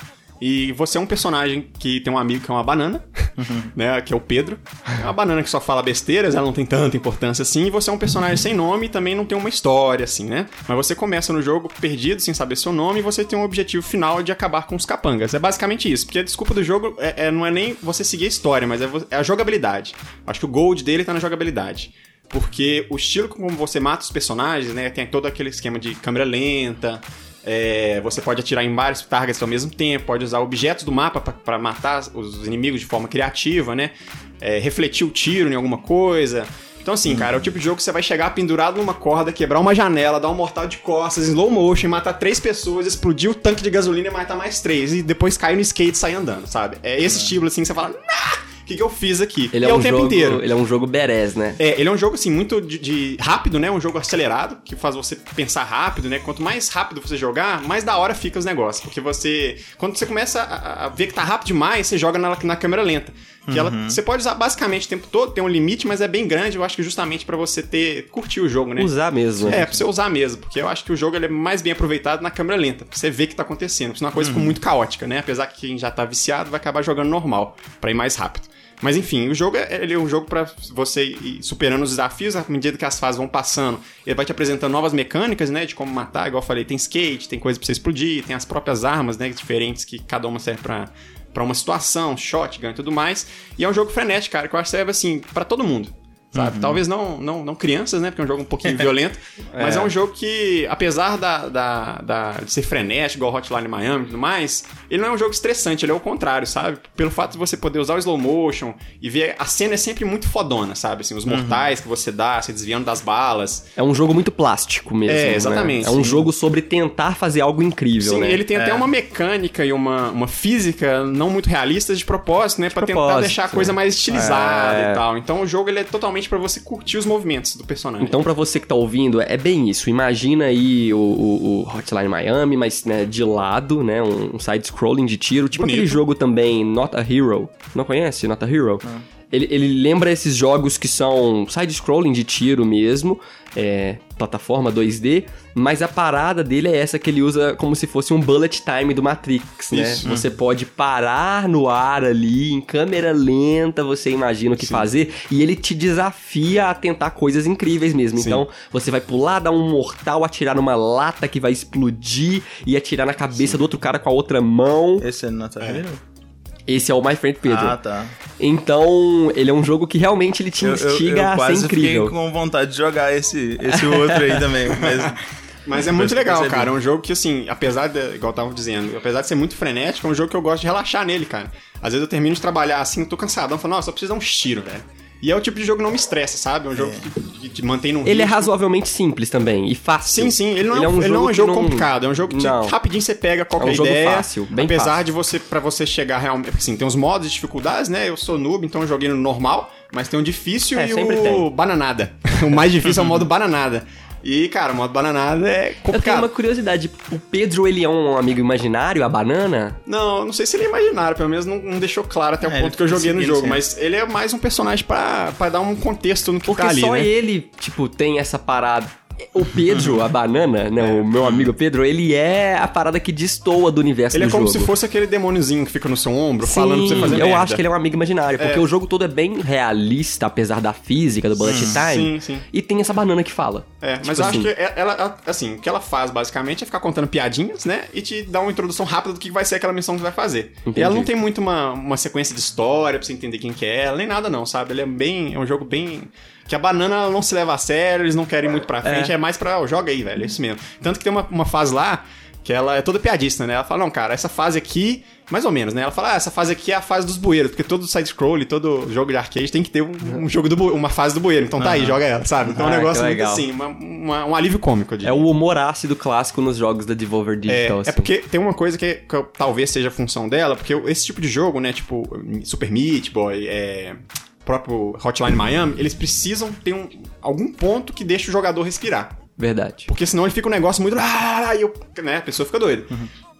E você é um personagem que tem um amigo que é uma banana, né? Que é o Pedro. É uma banana que só fala besteiras, ela não tem tanta importância assim. E você é um personagem sem nome e também não tem uma história, assim, né? Mas você começa no jogo perdido, sem saber seu nome, e você tem um objetivo final de acabar com os capangas. É basicamente isso. Porque a desculpa do jogo é, é- não é nem você seguir a história, mas é, é a jogabilidade. Acho que o gold dele tá na jogabilidade. Porque o estilo como você mata os personagens, né? Tem todo aquele esquema de câmera lenta. é, você pode atirar em vários targets ao mesmo tempo, pode usar objetos do mapa para matar os inimigos de forma criativa, né? É, refletir o tiro em alguma coisa. Então, assim, cara, é o tipo de jogo que você vai chegar pendurado numa corda, quebrar uma janela, dar um mortal de costas, slow motion, matar três pessoas, explodir o tanque de gasolina e matar mais três, e depois cair no skate e sair andando, sabe? É esse estilo, assim, que você fala, nah, que, que eu fiz aqui? Ele e é, é um o tempo jogo, inteiro. Ele é um jogo badass, né? É, ele é um jogo, assim, muito de, de rápido, né? Um jogo acelerado, que faz você pensar rápido, né? Quanto mais rápido você jogar, mais da hora fica os negócios. Porque você. Quando você começa a, a ver que tá rápido demais, você joga na, na câmera lenta. Que ela, você pode usar basicamente o tempo todo, tem um limite, mas é bem grande, eu acho que justamente pra você ter curtir o jogo, né? Usar mesmo. né? É, pra você usar mesmo, porque eu acho que o jogo ele é mais bem aproveitado na câmera lenta, pra você ver o que tá acontecendo. Porque senão a coisa Uhum. fica muito caótica, né? Apesar que quem já tá viciado vai acabar jogando normal, pra ir mais rápido. Mas enfim, o jogo é, ele é um jogo pra você ir superando os desafios à medida que as fases vão passando. Ele vai te apresentando novas mecânicas, né, de como matar, igual eu falei, tem skate, tem coisa pra você explodir, tem as próprias armas, né, diferentes que cada uma serve pra, pra uma situação, shotgun e tudo mais. E é um jogo frenético, cara, que eu acho que serve assim pra todo mundo. Sabe? Talvez não, não, não crianças, né? Porque é um jogo um pouquinho violento. Mas é um jogo que, apesar da, da, da- de ser frenético, igual Hotline Miami e tudo mais, ele não é um jogo estressante, ele é o contrário, sabe? Pelo fato de você poder usar o slow motion e ver. A cena é sempre muito fodona, sabe? Assim, os mortais que você dá, se desviando das balas. É um jogo muito plástico mesmo. É, né? exatamente, É um jogo sobre tentar fazer algo incrível, Sim, né? ele tem até uma mecânica e uma, uma física não muito realistas de propósito, né? Pra tentar propósito, deixar a coisa mais estilizada É. e tal. Então o jogo ele é totalmente pra você curtir os movimentos do personagem. Então, pra você que tá ouvindo, é bem isso. Imagina aí o, o- o Hotline Miami, mas né, de lado, né? Um, um side-scrolling de tiro. Tipo Bonito. aquele jogo também, Not a Hero. Não conhece Not a Hero? Ele, ele lembra esses jogos que são side-scrolling de tiro mesmo, é, plataforma 2D, mas a parada dele é essa que ele usa como se fosse um bullet time do Matrix, né? Isso. Você pode parar no ar ali, em câmera lenta, você imagina o que fazer, e ele te desafia a tentar coisas incríveis mesmo. Sim. Então, você vai pular, dar um mortal, atirar numa lata que vai explodir e atirar na cabeça do outro cara com a outra mão. Esse é a Hero? Esse é o My Friend Pedro. Ah, tá. Então, ele é um jogo que realmente ele te Eu, eu, instiga eu a ser quase incrível. fiquei com vontade de jogar esse, esse outro aí também, mas... Mas é muito eu legal, cara. É um jogo que, assim, apesar de, igual eu tava dizendo, apesar de ser muito frenético, é um jogo que eu gosto de relaxar nele, cara. Às vezes eu termino de trabalhar assim, eu tô cansadão, falo, nossa, só preciso dar uns tiros, velho. E é o tipo de jogo que não me estressa, sabe? É um jogo que, que te mantém num Ele é razoavelmente simples também e fácil. Sim, sim, ele não é, um, ele não é um jogo não- complicado, é um jogo que Não. rapidinho você pega qualquer É um jogo ideia. fácil, bem apesar fácil. de você, pra você chegar realmente, assim, tem uns modos de dificuldades, né? Eu sou noob, então eu joguei no normal, mas tem o difícil É, e o tem. bananada. o mais difícil é o modo bananada. E, cara, o modo bananada é Eu tenho complicado. uma curiosidade. O Pedro, ele é um amigo imaginário, a banana? Não, eu não sei se ele é imaginário, pelo menos não, não deixou claro até o É, ponto que eu joguei no jogo, sempre. mas ele é mais um personagem pra, pra dar um contexto no que Porque tá ali, só né? ele, tipo, tem essa parada. O Pedro, a banana, né? O meu amigo Pedro, ele é a parada que destoa do universo Ele é do como jogo. se fosse aquele demôniozinho que fica no seu ombro Sim, falando pra você fazer eu merda. acho que ele é um amigo imaginário, porque o jogo todo é bem realista, apesar da física, do bullet time. Sim, sim. E tem essa banana que fala. É, mas Tipo eu acho assim. que é- ela, assim, o que ela faz basicamente é ficar contando piadinhas, né? E te dar uma introdução rápida do que vai ser aquela missão que você vai fazer. Entendi. E ela não tem muito uma, uma sequência de história pra você entender quem que é ela, nem nada não, sabe? Ele é bem. É um jogo bem. Que a banana não se leva a sério, eles não querem muito pra frente, é, mais pra. ó, joga aí, velho, é isso mesmo. Tanto que tem uma, uma fase lá que ela é toda piadista, né? Ela fala, não, cara, essa fase aqui, mais ou menos, né? Ela fala, ah, essa fase aqui é a fase dos bueiros, porque todo side-scroll e todo jogo de arcade tem que ter um, um jogo do bueiro, uma fase do bueiro. Então tá aí, joga ela, sabe? Então é um Ah, negócio muito assim, uma- uma- um alívio cômico. É o humor ácido clássico nos jogos da Devolver É, Digital. é assim. porque tem uma coisa que, que talvez seja a função dela, porque esse tipo de jogo, né, tipo Super Meat Boy, é, próprio Hotline Miami, eles precisam ter um, algum ponto que deixe o jogador respirar. Verdade. Porque senão ele fica um negócio muito. Ah, e eu, né, a pessoa fica doida.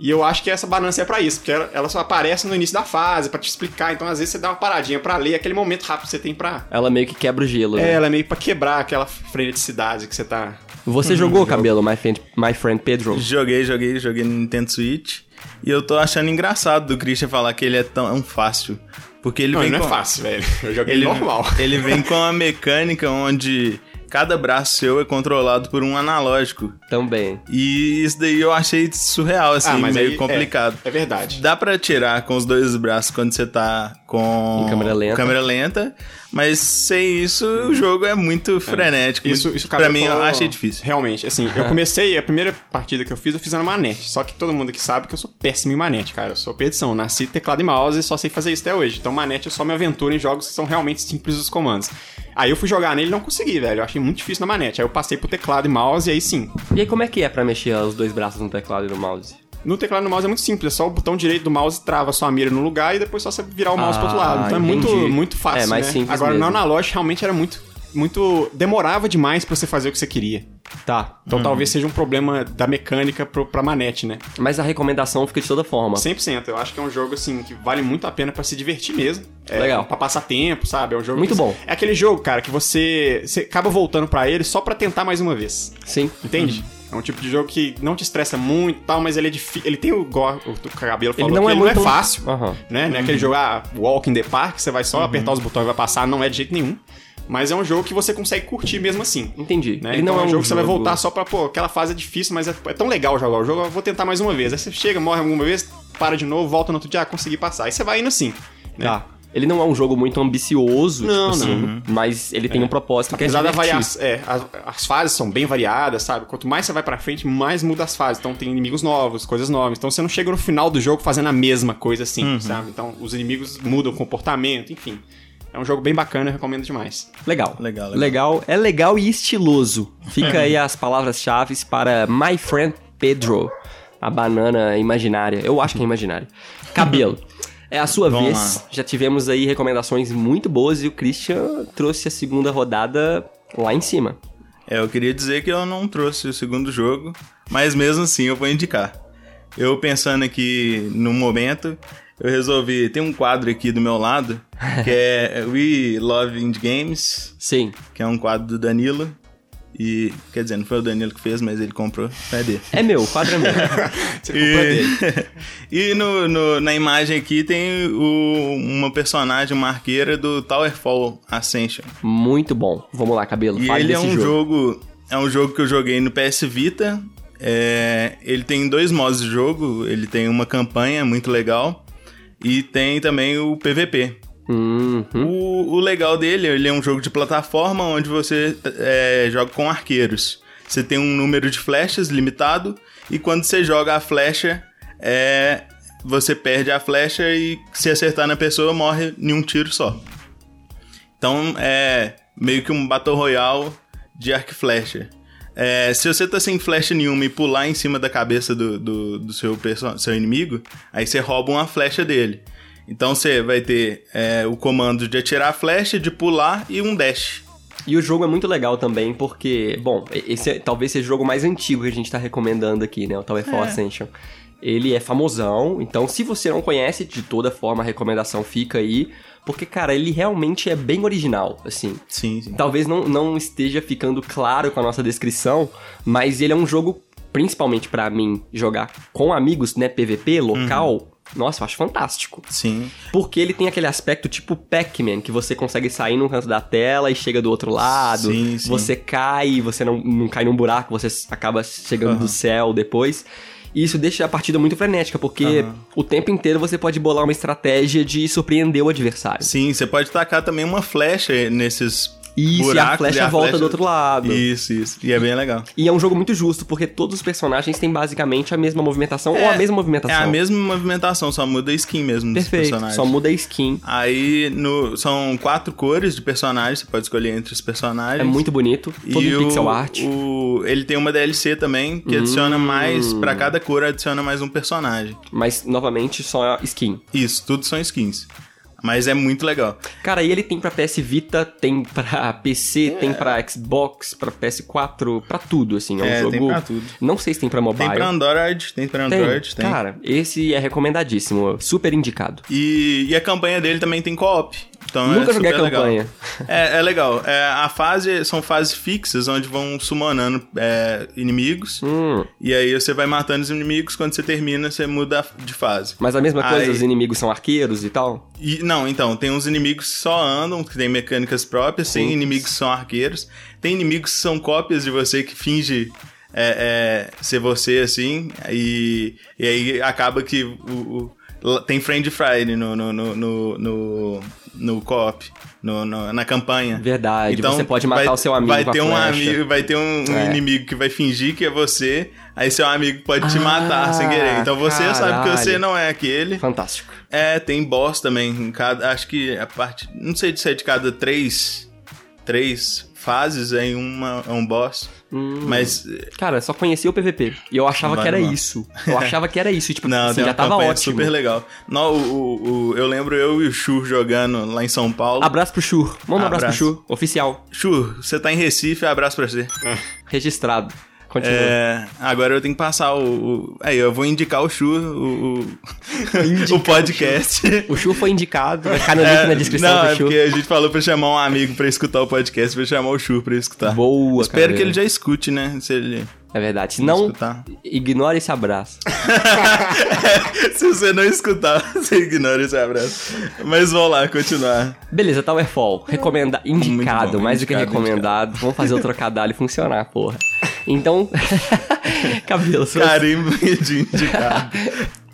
E eu acho que essa balança é pra isso, porque ela, ela só aparece no início da fase, pra te explicar. Então, às vezes, você dá uma paradinha pra ler aquele momento rápido que você tem pra. Ela meio que quebra o gelo, É, né? ela é meio pra quebrar aquela freneticidade que você tá. Você jogou, Cabelo, My Friend, My Friend Pedro? Joguei, joguei, joguei no Nintendo Switch. E eu tô achando engraçado do Christian falar que ele é tão fácil. Porque ele Não, vem não com... é fácil, velho. Eu joguei Ele, normal. ele vem com uma mecânica onde cada braço seu é controlado por um analógico. Também. E isso daí eu achei surreal, assim, Ah, mas meio aí, complicado. É, é verdade. Dá pra tirar com os dois braços quando você tá com câmera lenta. câmera lenta, mas sem isso o jogo é muito frenético. Isso, muito- isso pra mim eu achei difícil. Realmente, assim, eu comecei, a primeira partida que eu fiz, eu fiz na manete. Só que todo mundo aqui sabe que eu sou péssimo em manete, cara. Eu sou perdição. Eu Nasci teclado e mouse e só sei fazer isso até hoje. Então, manete eu só me aventuro em jogos que são realmente simples os comandos. Aí eu fui jogar nele e não consegui, velho. Eu achei muito difícil na manete. Aí eu passei pro teclado e mouse e aí sim. E aí, como é que é pra mexer os dois braços no teclado e no mouse? No teclado e no mouse é muito simples. É só o botão direito do mouse trava sua mira no lugar e depois só você virar o mouse pro outro Ah, lado. Então é muito, entendi. muito fácil, É, mais né? simples Agora, no mesmo. analógico realmente era muito... Muito... Demorava demais pra você fazer o que você queria. Tá. Então talvez seja um problema da mecânica pro, pra manete, né? Mas a recomendação fica de toda forma. 100%. Eu acho que é um jogo, assim, que vale muito a pena pra se divertir mesmo. É, Legal. Pra passar tempo, sabe? É um jogo Muito que- bom. É aquele jogo, cara, que você, você acaba voltando pra ele só pra tentar mais uma vez. Sim. Entende? É um tipo de jogo que não te estressa muito e tal, mas ele é difícil. Ele tem o, igual o cabelo falou, Ele não é ele muito- não é fácil. Aham. Né? Não é aquele jogo, ah, Walk in the Park, você vai só apertar os botões e vai passar, não é de jeito nenhum. Mas é um jogo que você consegue curtir mesmo assim. Entendi. Né? Ele então não é um jogo que você vai voltar só pra, pô, aquela fase é difícil, mas é, é tão legal jogar o jogo, eu vou tentar mais uma vez. Aí você chega, morre alguma vez, para de novo, volta no outro dia, ah, consegui passar. Aí você vai indo assim. Né? Tá. Ele não é um jogo muito ambicioso, Não, tipo não. assim, mas ele tem um propósito que é Apesar da variação. É, as, as fases são bem variadas, sabe? Quanto mais você vai pra frente, mais muda as fases. Então tem inimigos novos, coisas novas. Então você não chega no final do jogo fazendo a mesma coisa assim, sabe? Então os inimigos mudam o comportamento, enfim. É um jogo bem bacana, eu recomendo demais. Legal. Legal, legal. Legal. É legal e estiloso. Fica aí as palavras-chave para My Friend Pedro, a banana imaginária. Eu acho que é imaginária. Cabelo. É a sua Vamos vez. lá. Já tivemos aí recomendações muito boas e o Christian trouxe a segunda rodada lá em cima. É, eu queria dizer que eu não trouxe o segundo jogo, mas mesmo assim eu vou indicar. Eu pensando aqui no momento, eu resolvi. Tem um quadro aqui do meu lado, que é We Love Indie Games, Sim. que é um quadro do Danilo. E, quer dizer, não foi o Danilo que fez, mas ele comprou. É dele. É meu, o quadro é meu. Você comprou dele. E, e no, no- na imagem aqui tem o- uma personagem, uma arqueira do Towerfall Ascension. Muito bom. Vamos lá, cabelo. E ele é um jogo. jogo. É um jogo que eu joguei no PS Vita. É, ele tem dois modos de jogo. Ele tem uma campanha muito legal. E tem também o PVP. Uhum. O, o legal dele, ele é um jogo de plataforma onde você é, joga com arqueiros. Você tem um número de flechas limitado. E quando você joga a flecha, é, você perde a flecha e se acertar na pessoa, morre em um tiro só. Então é meio que um Battle Royale de arco e flecha. É, se você tá sem flecha nenhuma e pular em cima da cabeça do, do, do seu, seu inimigo, aí você rouba uma flecha dele. Então você vai ter é, o comando de atirar a flecha, de pular e um dash. E o jogo é muito legal também, porque, bom, esse é, talvez seja o jogo mais antigo que a gente tá recomendando aqui, né? O Towerfall Ascension. Ele é famosão, então se você não conhece, de toda forma a recomendação fica aí, porque, cara, ele realmente é bem original, assim. Sim, sim. Talvez não, não esteja ficando claro com a nossa descrição, mas ele é um jogo, principalmente pra mim, jogar com amigos, né? PVP, local. Nossa, eu acho fantástico. Sim. Porque ele tem aquele aspecto tipo Pac-Man, que você consegue sair num canto da tela e chega do outro lado. Sim, sim. Você cai, você não, não cai num buraco, você acaba chegando do céu depois. E isso deixa a partida muito frenética, porque o tempo inteiro você pode bolar uma estratégia de surpreender o adversário. Sim, você pode tacar também uma flecha nesses Isso, buracos. e a flecha volta do outro lado. Isso, isso. E é bem legal. E é um jogo muito justo, porque todos os personagens têm basicamente a mesma movimentação ou a mesma É movimentação. a mesma movimentação, só muda a skin mesmo dos Perfeito, personagens. só muda a skin. Aí no, são quatro cores de personagens, você pode escolher entre os personagens. É muito bonito, todo e o, pixel art. o- ele tem uma DLC também que adiciona Hum. mais. Pra cada cor adiciona mais um personagem. Mas, novamente, só skin. Isso, tudo são skins. Mas é muito legal. Cara, e ele tem pra PS Vita, tem pra PC, tem pra Xbox, pra PS4, pra tudo, assim. É um É, jogo. tem pra tudo. Não sei se tem pra mobile. Tem pra Android, tem pra Android, tem. Cara, esse é recomendadíssimo, super indicado. E, e a campanha dele também tem co-op. Então Nunca é joguei campanha. É, é legal. É, a fase são fases fixas onde vão summonando é, inimigos. Hum, E aí você vai matando os inimigos. Quando você termina, você muda de fase. mas a mesma coisa, Aí- os inimigos são arqueiros e tal? E, não, então, tem uns inimigos que só andam, que tem mecânicas próprias, tem inimigos que são arqueiros, tem inimigos que são cópias de você que finge é, é, ser você, assim, e, e aí acaba que o, o- tem Friend Friday no, no, no, no, no, no co-op, no, no- na campanha. Verdade, você pode matar vai- o seu amigo Vai ter um flecha. amigo, vai ter um, um É. inimigo que vai fingir que é você, aí seu amigo pode te Ah, matar sem querer. Então você sabe que caralho. você não é aquele. Fantástico. É, tem boss também. Cada, acho que a parte. Não sei se é de cada três. Três fases em uma, um boss. Mas. Cara, só conhecia o PVP. E eu achava que era isso. Eu achava que era isso. Tipo, Não, assim, já tava ótimo. super legal. Não, o, o- eu lembro eu e o Chur jogando lá em São Paulo. Abraço pro Shur. Manda um abraço, Abraço. pro Shur. Oficial. Chur, você tá em Recife, abraço pra você. Registrado. Continua. É, agora eu tenho que passar o. o- aí, eu vou indicar o Chur, o, o, o podcast. O Shur foi indicado. Vai ficar no link na descrição não, do é Shur. porque a gente falou pra chamar um amigo pra escutar o podcast, pra chamar o Chur pra escutar. Boa, Espero cara. que ele já escute, né? Se ele É verdade. Se não, escutar. ignore esse abraço. Se você não escutar, você ignora esse abraço. Mas vamos lá, continuar. Beleza, Towerfall. Recomenda... Indicado, bom, mais do que indicado, recomendado. Vamos fazer o trocadilho funcionar, porra. Então... Cabelo, suas, Carimbo de indicado.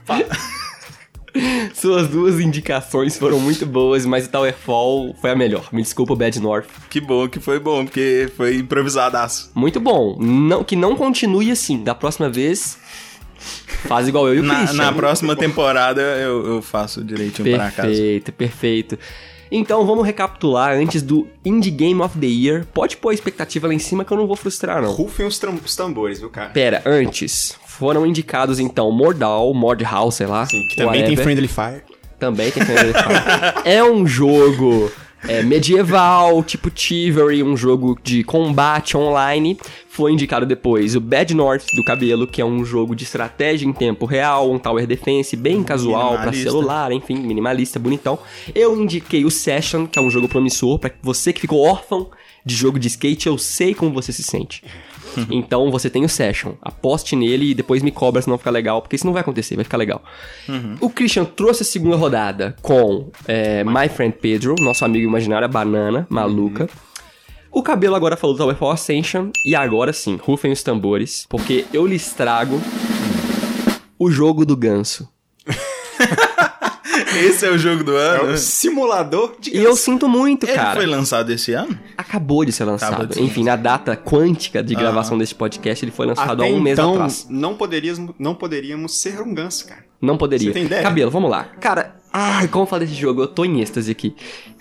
suas duas indicações foram muito boas, mas o Towerfall foi a melhor. Me desculpa, Bad North. Que bom que foi bom, porque foi improvisadaço. Muito bom. Não, que não continue assim. Da próxima vez, faz igual eu e o Na, Christian. na próxima temporada eu, eu faço direitinho pra casa. Perfeito, perfeito. Então vamos recapitular antes do Indie Game of the Year. Pode pôr a expectativa lá em cima que eu não vou frustrar, não. Rufem os, os tambores, viu, cara? Pera, antes. Foram indicados então Mordal, Mordhau, sei lá. Sim, que também tem whatever. Friendly Fire. Também tem Friendly Fire. é um jogo é, medieval, tipo Chivalry, um jogo de combate online. Foi indicado depois o Bad North do Cabelo, que é um jogo de estratégia em tempo real, um tower defense bem casual pra Minimalista. celular, enfim, minimalista, bonitão. Eu indiquei o Session, que é um jogo promissor, pra você que ficou órfão de jogo de skate, eu sei como você se sente. Então você tem o Session. Aposte nele e depois me cobra se não ficar legal, porque isso não vai acontecer, vai ficar legal. O Christian trouxe a segunda rodada com é, My Friend Pedro, nosso amigo imaginário, a banana maluca. O cabelo agora falou do Towerfall Ascension. E agora sim, rufem os tambores, porque eu lhes trago o jogo do ganso. Esse é o jogo do É ano. o simulador de E eu sinto muito, Ele cara. foi lançado esse ano? Acabou de ser lançado. De ser Enfim, na data quântica de gravação desse podcast, ele foi lançado Até há um mês então, atrás. Não poderíamos, não poderíamos ser um ganso, cara. Não poderia. Você tem ideia? Cabelo, vamos lá. Cara, ai, como falar desse jogo? Eu tô em êxtase aqui.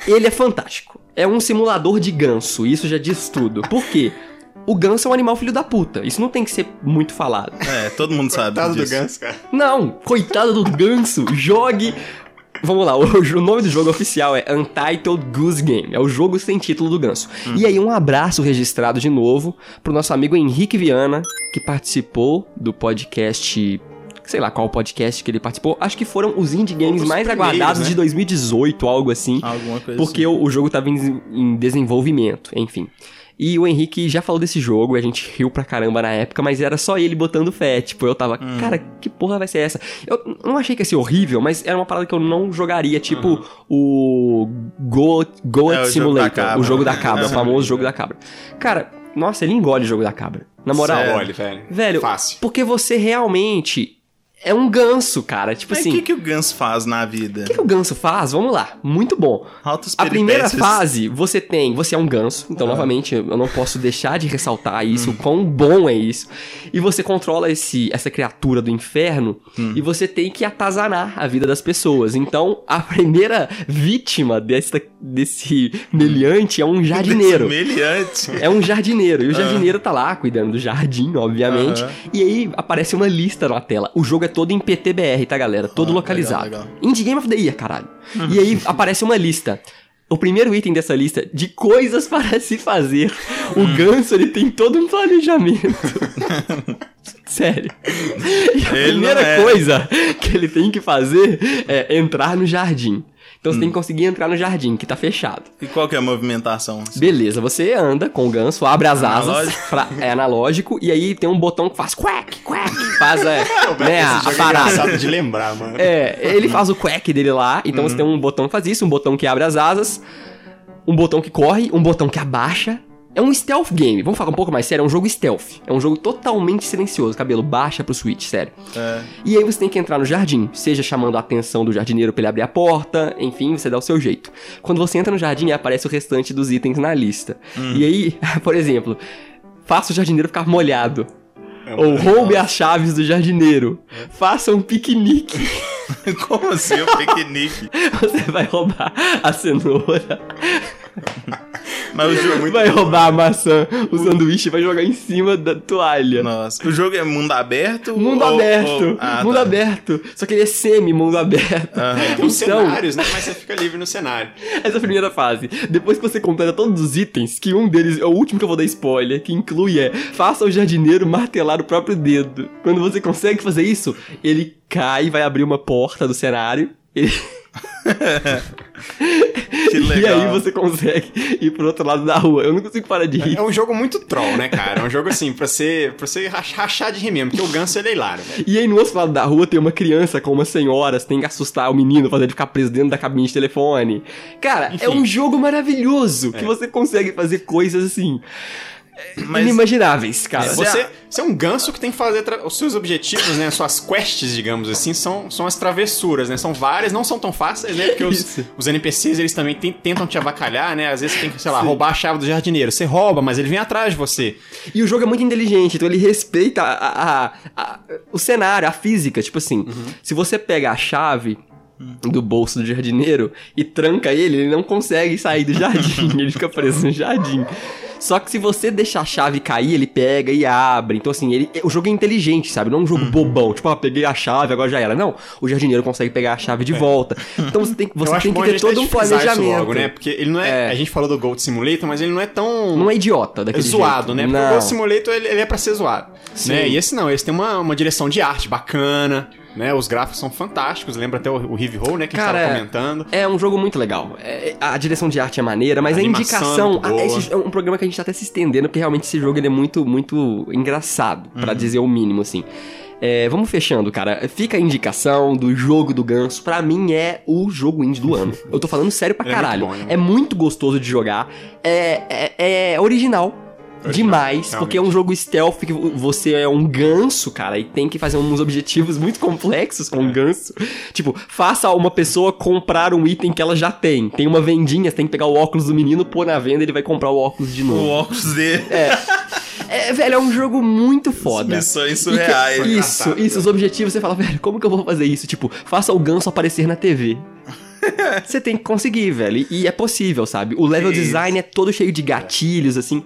Ele é fantástico. É um simulador de ganso, isso já diz tudo. Por quê? O ganso é um animal filho da puta. Isso não tem que ser muito falado. É, todo mundo sabe Coitado do disso. ganso, cara. Não, coitado do ganso. Jogue. Vamos lá, o, o nome do jogo oficial é Untitled Goose Game. É o jogo sem título do ganso. E aí, um abraço registrado de novo pro nosso amigo Henrique Viana, que participou do podcast. Sei lá qual podcast que ele participou. Acho que foram os indie games Os mais aguardados né? de 2018, algo assim. Alguma coisa Porque assim. o, o jogo tava em, em desenvolvimento, enfim. E o Henrique já falou desse jogo, a gente riu pra caramba na época, mas era só ele botando fé. Tipo, eu tava, Hum. cara, que porra vai ser essa? Eu não achei que ia ser horrível, mas era uma parada que eu não jogaria, tipo o Goat, Goat É, o jogo Simulator, o jogo da cabra, o É. famoso jogo da cabra. Cara, nossa, ele engole o jogo da cabra. Na moral, Sério? Olha, velho. velho, Fácil. porque você realmente é um ganso, cara. Tipo Mas assim, o que, que o Gans faz na vida? o que, que o ganso faz? Vamos lá, muito bom. Altas A primeira fase, você tem. Você é um ganso. Então, novamente, eu não posso deixar de ressaltar isso, o quão bom é isso. E você controla esse, essa criatura do inferno e você tem que atazanar a vida das pessoas. Então, a primeira vítima dessa, desse meliante é um jardineiro. Semelhante. É um jardineiro. E o jardineiro tá lá cuidando do jardim, obviamente. Aham. E aí aparece uma lista na tela. O jogo é todo em PTBR, tá, galera? Todo Ah, localizado. legal, legal. Indie Game of the Year, caralho. E aí aparece uma lista. O primeiro item dessa lista de coisas para se fazer. O Hum. ganso, ele tem todo um planejamento. Sério. E a Ele primeira é. coisa que ele tem que fazer é entrar no jardim. Então Hum. você tem que conseguir entrar no jardim, que tá fechado. E qual que é a movimentação? assim? Beleza, você anda com o ganso, abre as asas, pra- é analógico, e aí tem um botão que faz quack, quack, faz é, né, a, a é parada. engraçado de lembrar, mano. É, ele faz o quack dele lá, então você tem um botão que faz isso, um botão que abre as asas, um botão que corre, um botão que abaixa. É um stealth game, vamos falar um pouco mais sério, é um jogo stealth. É um jogo totalmente silencioso, cabelo baixa pro Switch, sério. É. E aí você tem que entrar no jardim, seja chamando a atenção do jardineiro pra ele abrir a porta, enfim, você dá o seu jeito. Quando você entra no jardim, aparece o restante dos itens na lista. E aí, por exemplo, faça o jardineiro ficar molhado. Ou roube as chaves do jardineiro. Faça um piquenique. Como assim o piquenique? Você vai roubar a cenoura. Mas o jogo. Vai roubar a maçã, o sanduíche vai jogar em cima da toalha. Nossa. O jogo é mundo aberto? Mundo ou- aberto, ou- Ah, mundo tá. aberto. Só que ele é semi-mundo aberto. Tem uns Então, cenários, né? Mas você fica livre no cenário. essa é a primeira fase. Depois que você completa todos os itens, que um deles é o último que eu vou dar spoiler, que inclui é faça o jardineiro martelar o próprio dedo. Quando você consegue fazer isso, ele cai e vai abrir uma porta do cenário. ele- Que E legal. aí você consegue ir pro outro lado da rua. Eu não consigo parar de rir. É um jogo muito troll, né, cara? É um jogo assim, pra você, pra você rach- rachar de rir mesmo, porque o ganso ele é hilário, velho. E aí no outro lado da rua tem uma criança com uma senhora, você tem que assustar o menino, fazer ele ficar preso dentro da cabine de telefone. Cara, é um jogo maravilhoso, que você consegue fazer coisas assim, Mas- inimagináveis, cara. Você- Você, você é um ganso que tem que fazer tra- os seus objetivos, né? Suas quests, digamos assim, são, são as travessuras, né? São várias, não são tão fáceis, né? Porque os, os NPCs, eles também tem- tentam te avacalhar, né? Às vezes você tem que, sei lá, roubar a chave do jardineiro. Você rouba, mas ele vem atrás de você. E o jogo é muito inteligente, então ele respeita a- a- a- o cenário, a física. Tipo assim, se você pega a chave do bolso do jardineiro e tranca ele, ele não consegue sair do jardim, ele fica preso no jardim. Só que se você deixar a chave cair, ele pega e abre. Então, assim, ele, o jogo é inteligente, sabe? Não é um jogo bobão, tipo, ah, peguei a chave, agora já era. Não, o jardineiro consegue pegar a chave de volta. Então você tem, você tem que ter todo um planejamento. Logo, né? Porque ele não é, É. A gente falou do Gold Simulator, mas ele não é tão. Não é idiota daquele zoado, jeito. né? Porque o Não. Gold Simulator ele, ele é pra ser zoado. Sim. Né? E esse não, esse tem uma, uma direção de arte bacana, né? Os gráficos são fantásticos, lembra até o, o Heavy Roll, né? Que a gente Cara, tava comentando. É um jogo muito legal. É, a direção de arte é maneira, mas A a, animação indicação. é a- esse é um programa que a gente tá até se estendendo, porque realmente esse jogo ele é muito, muito engraçado, pra Uhum. dizer o mínimo, assim. É, vamos fechando, cara. Fica a indicação do jogo do ganso. Pra mim é o jogo indie do ano. Eu tô falando sério pra Ele é muito caralho. bom, é é muito gostoso de jogar. É, é, é original. Demais, realmente. porque é um jogo stealth que você é um ganso, cara, e tem que fazer uns objetivos muito complexos É. com um ganso. Tipo, faça uma pessoa comprar um item que ela já tem. Tem uma vendinha, você tem que pegar o óculos do menino, pôr na venda, ele vai comprar o óculos de O novo. óculos dele. É, velho, é um jogo muito foda. Missões E que- surreais. Isso, isso, os objetivos, você fala, velho, como que eu vou fazer isso? Tipo, faça o ganso aparecer na TV. Você tem que conseguir, velho. E e é possível, sabe? O level Isso. design é todo cheio de gatilhos, assim.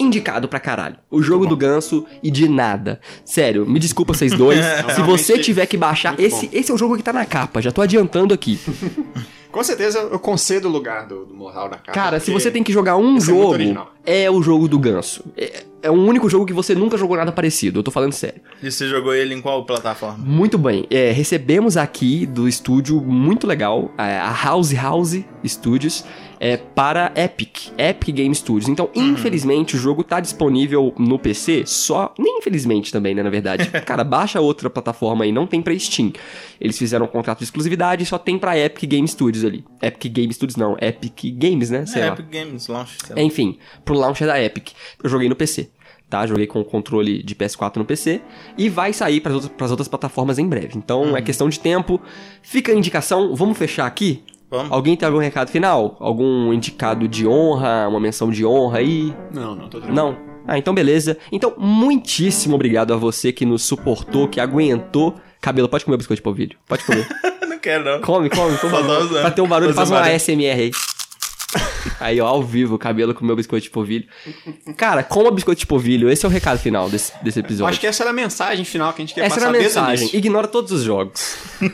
Indicado pra caralho. O jogo do ganso e de nada. Sério, me desculpa vocês dois. Se você tiver que baixar, esse, bom. esse é o jogo que tá na capa. Já tô adiantando aqui. Com certeza eu concedo o lugar do, do Mortal na capa. Cara, se você tem que jogar um é jogo, original. é o jogo do ganso. É, é o único jogo que você nunca jogou nada parecido. Eu tô falando sério. E você jogou ele em qual plataforma? Muito bem. É, recebemos aqui do estúdio muito legal, é, a House House Studios, é, para Epic, Epic Game Studios. Então, infelizmente, o jogo tá disponível no PC só. Nem infelizmente também, né? Na verdade. Cara, baixa outra plataforma aí, não tem pra Steam. Eles fizeram um contrato de exclusividade e só tem pra Epic Game Studios ali. Epic Game Studios não, Epic Games, né? Sei é, lá. Epic Games Launch. sei lá. É, Enfim, pro launcher da Epic. Eu joguei no PC. Tá, joguei com o controle de PS4 no PC e vai sair para outras, outras plataformas em breve. Então é questão de tempo. Fica a indicação, vamos fechar aqui? Vamos. Alguém tem algum recado final? Algum indicado de honra, uma menção de honra aí? Não, não, tô tranquilo. Não? Ah, então beleza. Então, muitíssimo obrigado a você que nos suportou, que aguentou. Cabelo, pode comer o biscoito de polvilho. Pode comer. não quero, não. Come, come, usando. Pra ter um barulho, faz uma barulho. ASMR aí. Aí, ó, ao vivo, o cabelo com o meu biscoito de polvilho. Cara, coma biscoito de polvilho. Esse é o recado final desse, desse Eu episódio. acho que essa era a mensagem final que a gente quer Essa passar era a mensagem. Ignora todos os jogos.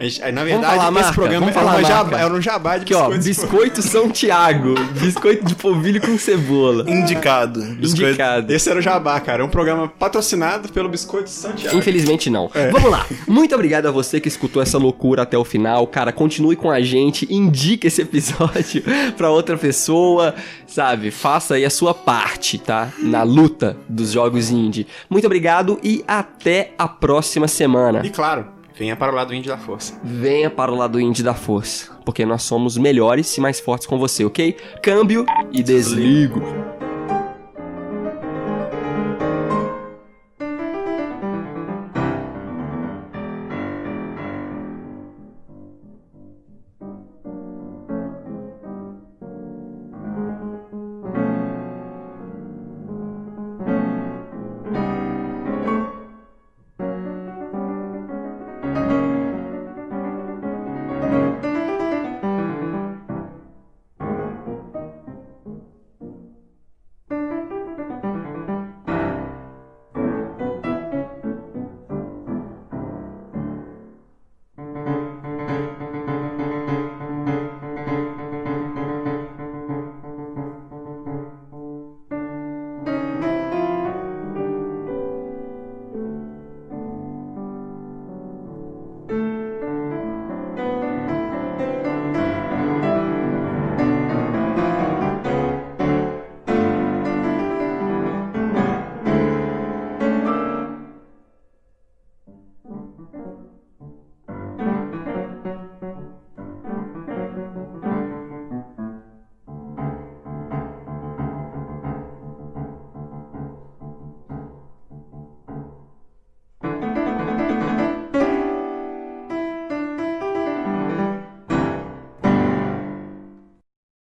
Gente- na Vamos verdade, falar a esse marca, programa vamos era, falar uma a jabá, era um jabá de Aqui, ó, biscoitos. biscoito São Tiago. Biscoito de polvilho com cebola. Indicado. Biscoito- Indicado. Esse era o Jabá, cara. É um programa patrocinado pelo Biscoito Santiago. Infelizmente não. É. Vamos lá. Muito obrigado a você que escutou essa loucura até o final. Cara, continue com a gente, indique esse episódio pra outra pessoa, sabe? Faça aí a sua parte, tá? Na luta dos jogos indie. Muito obrigado e até a próxima semana. E claro, venha para o lado indie da força. Venha para o lado indie da força, porque nós somos melhores e mais fortes com você, ok? Câmbio e desligo.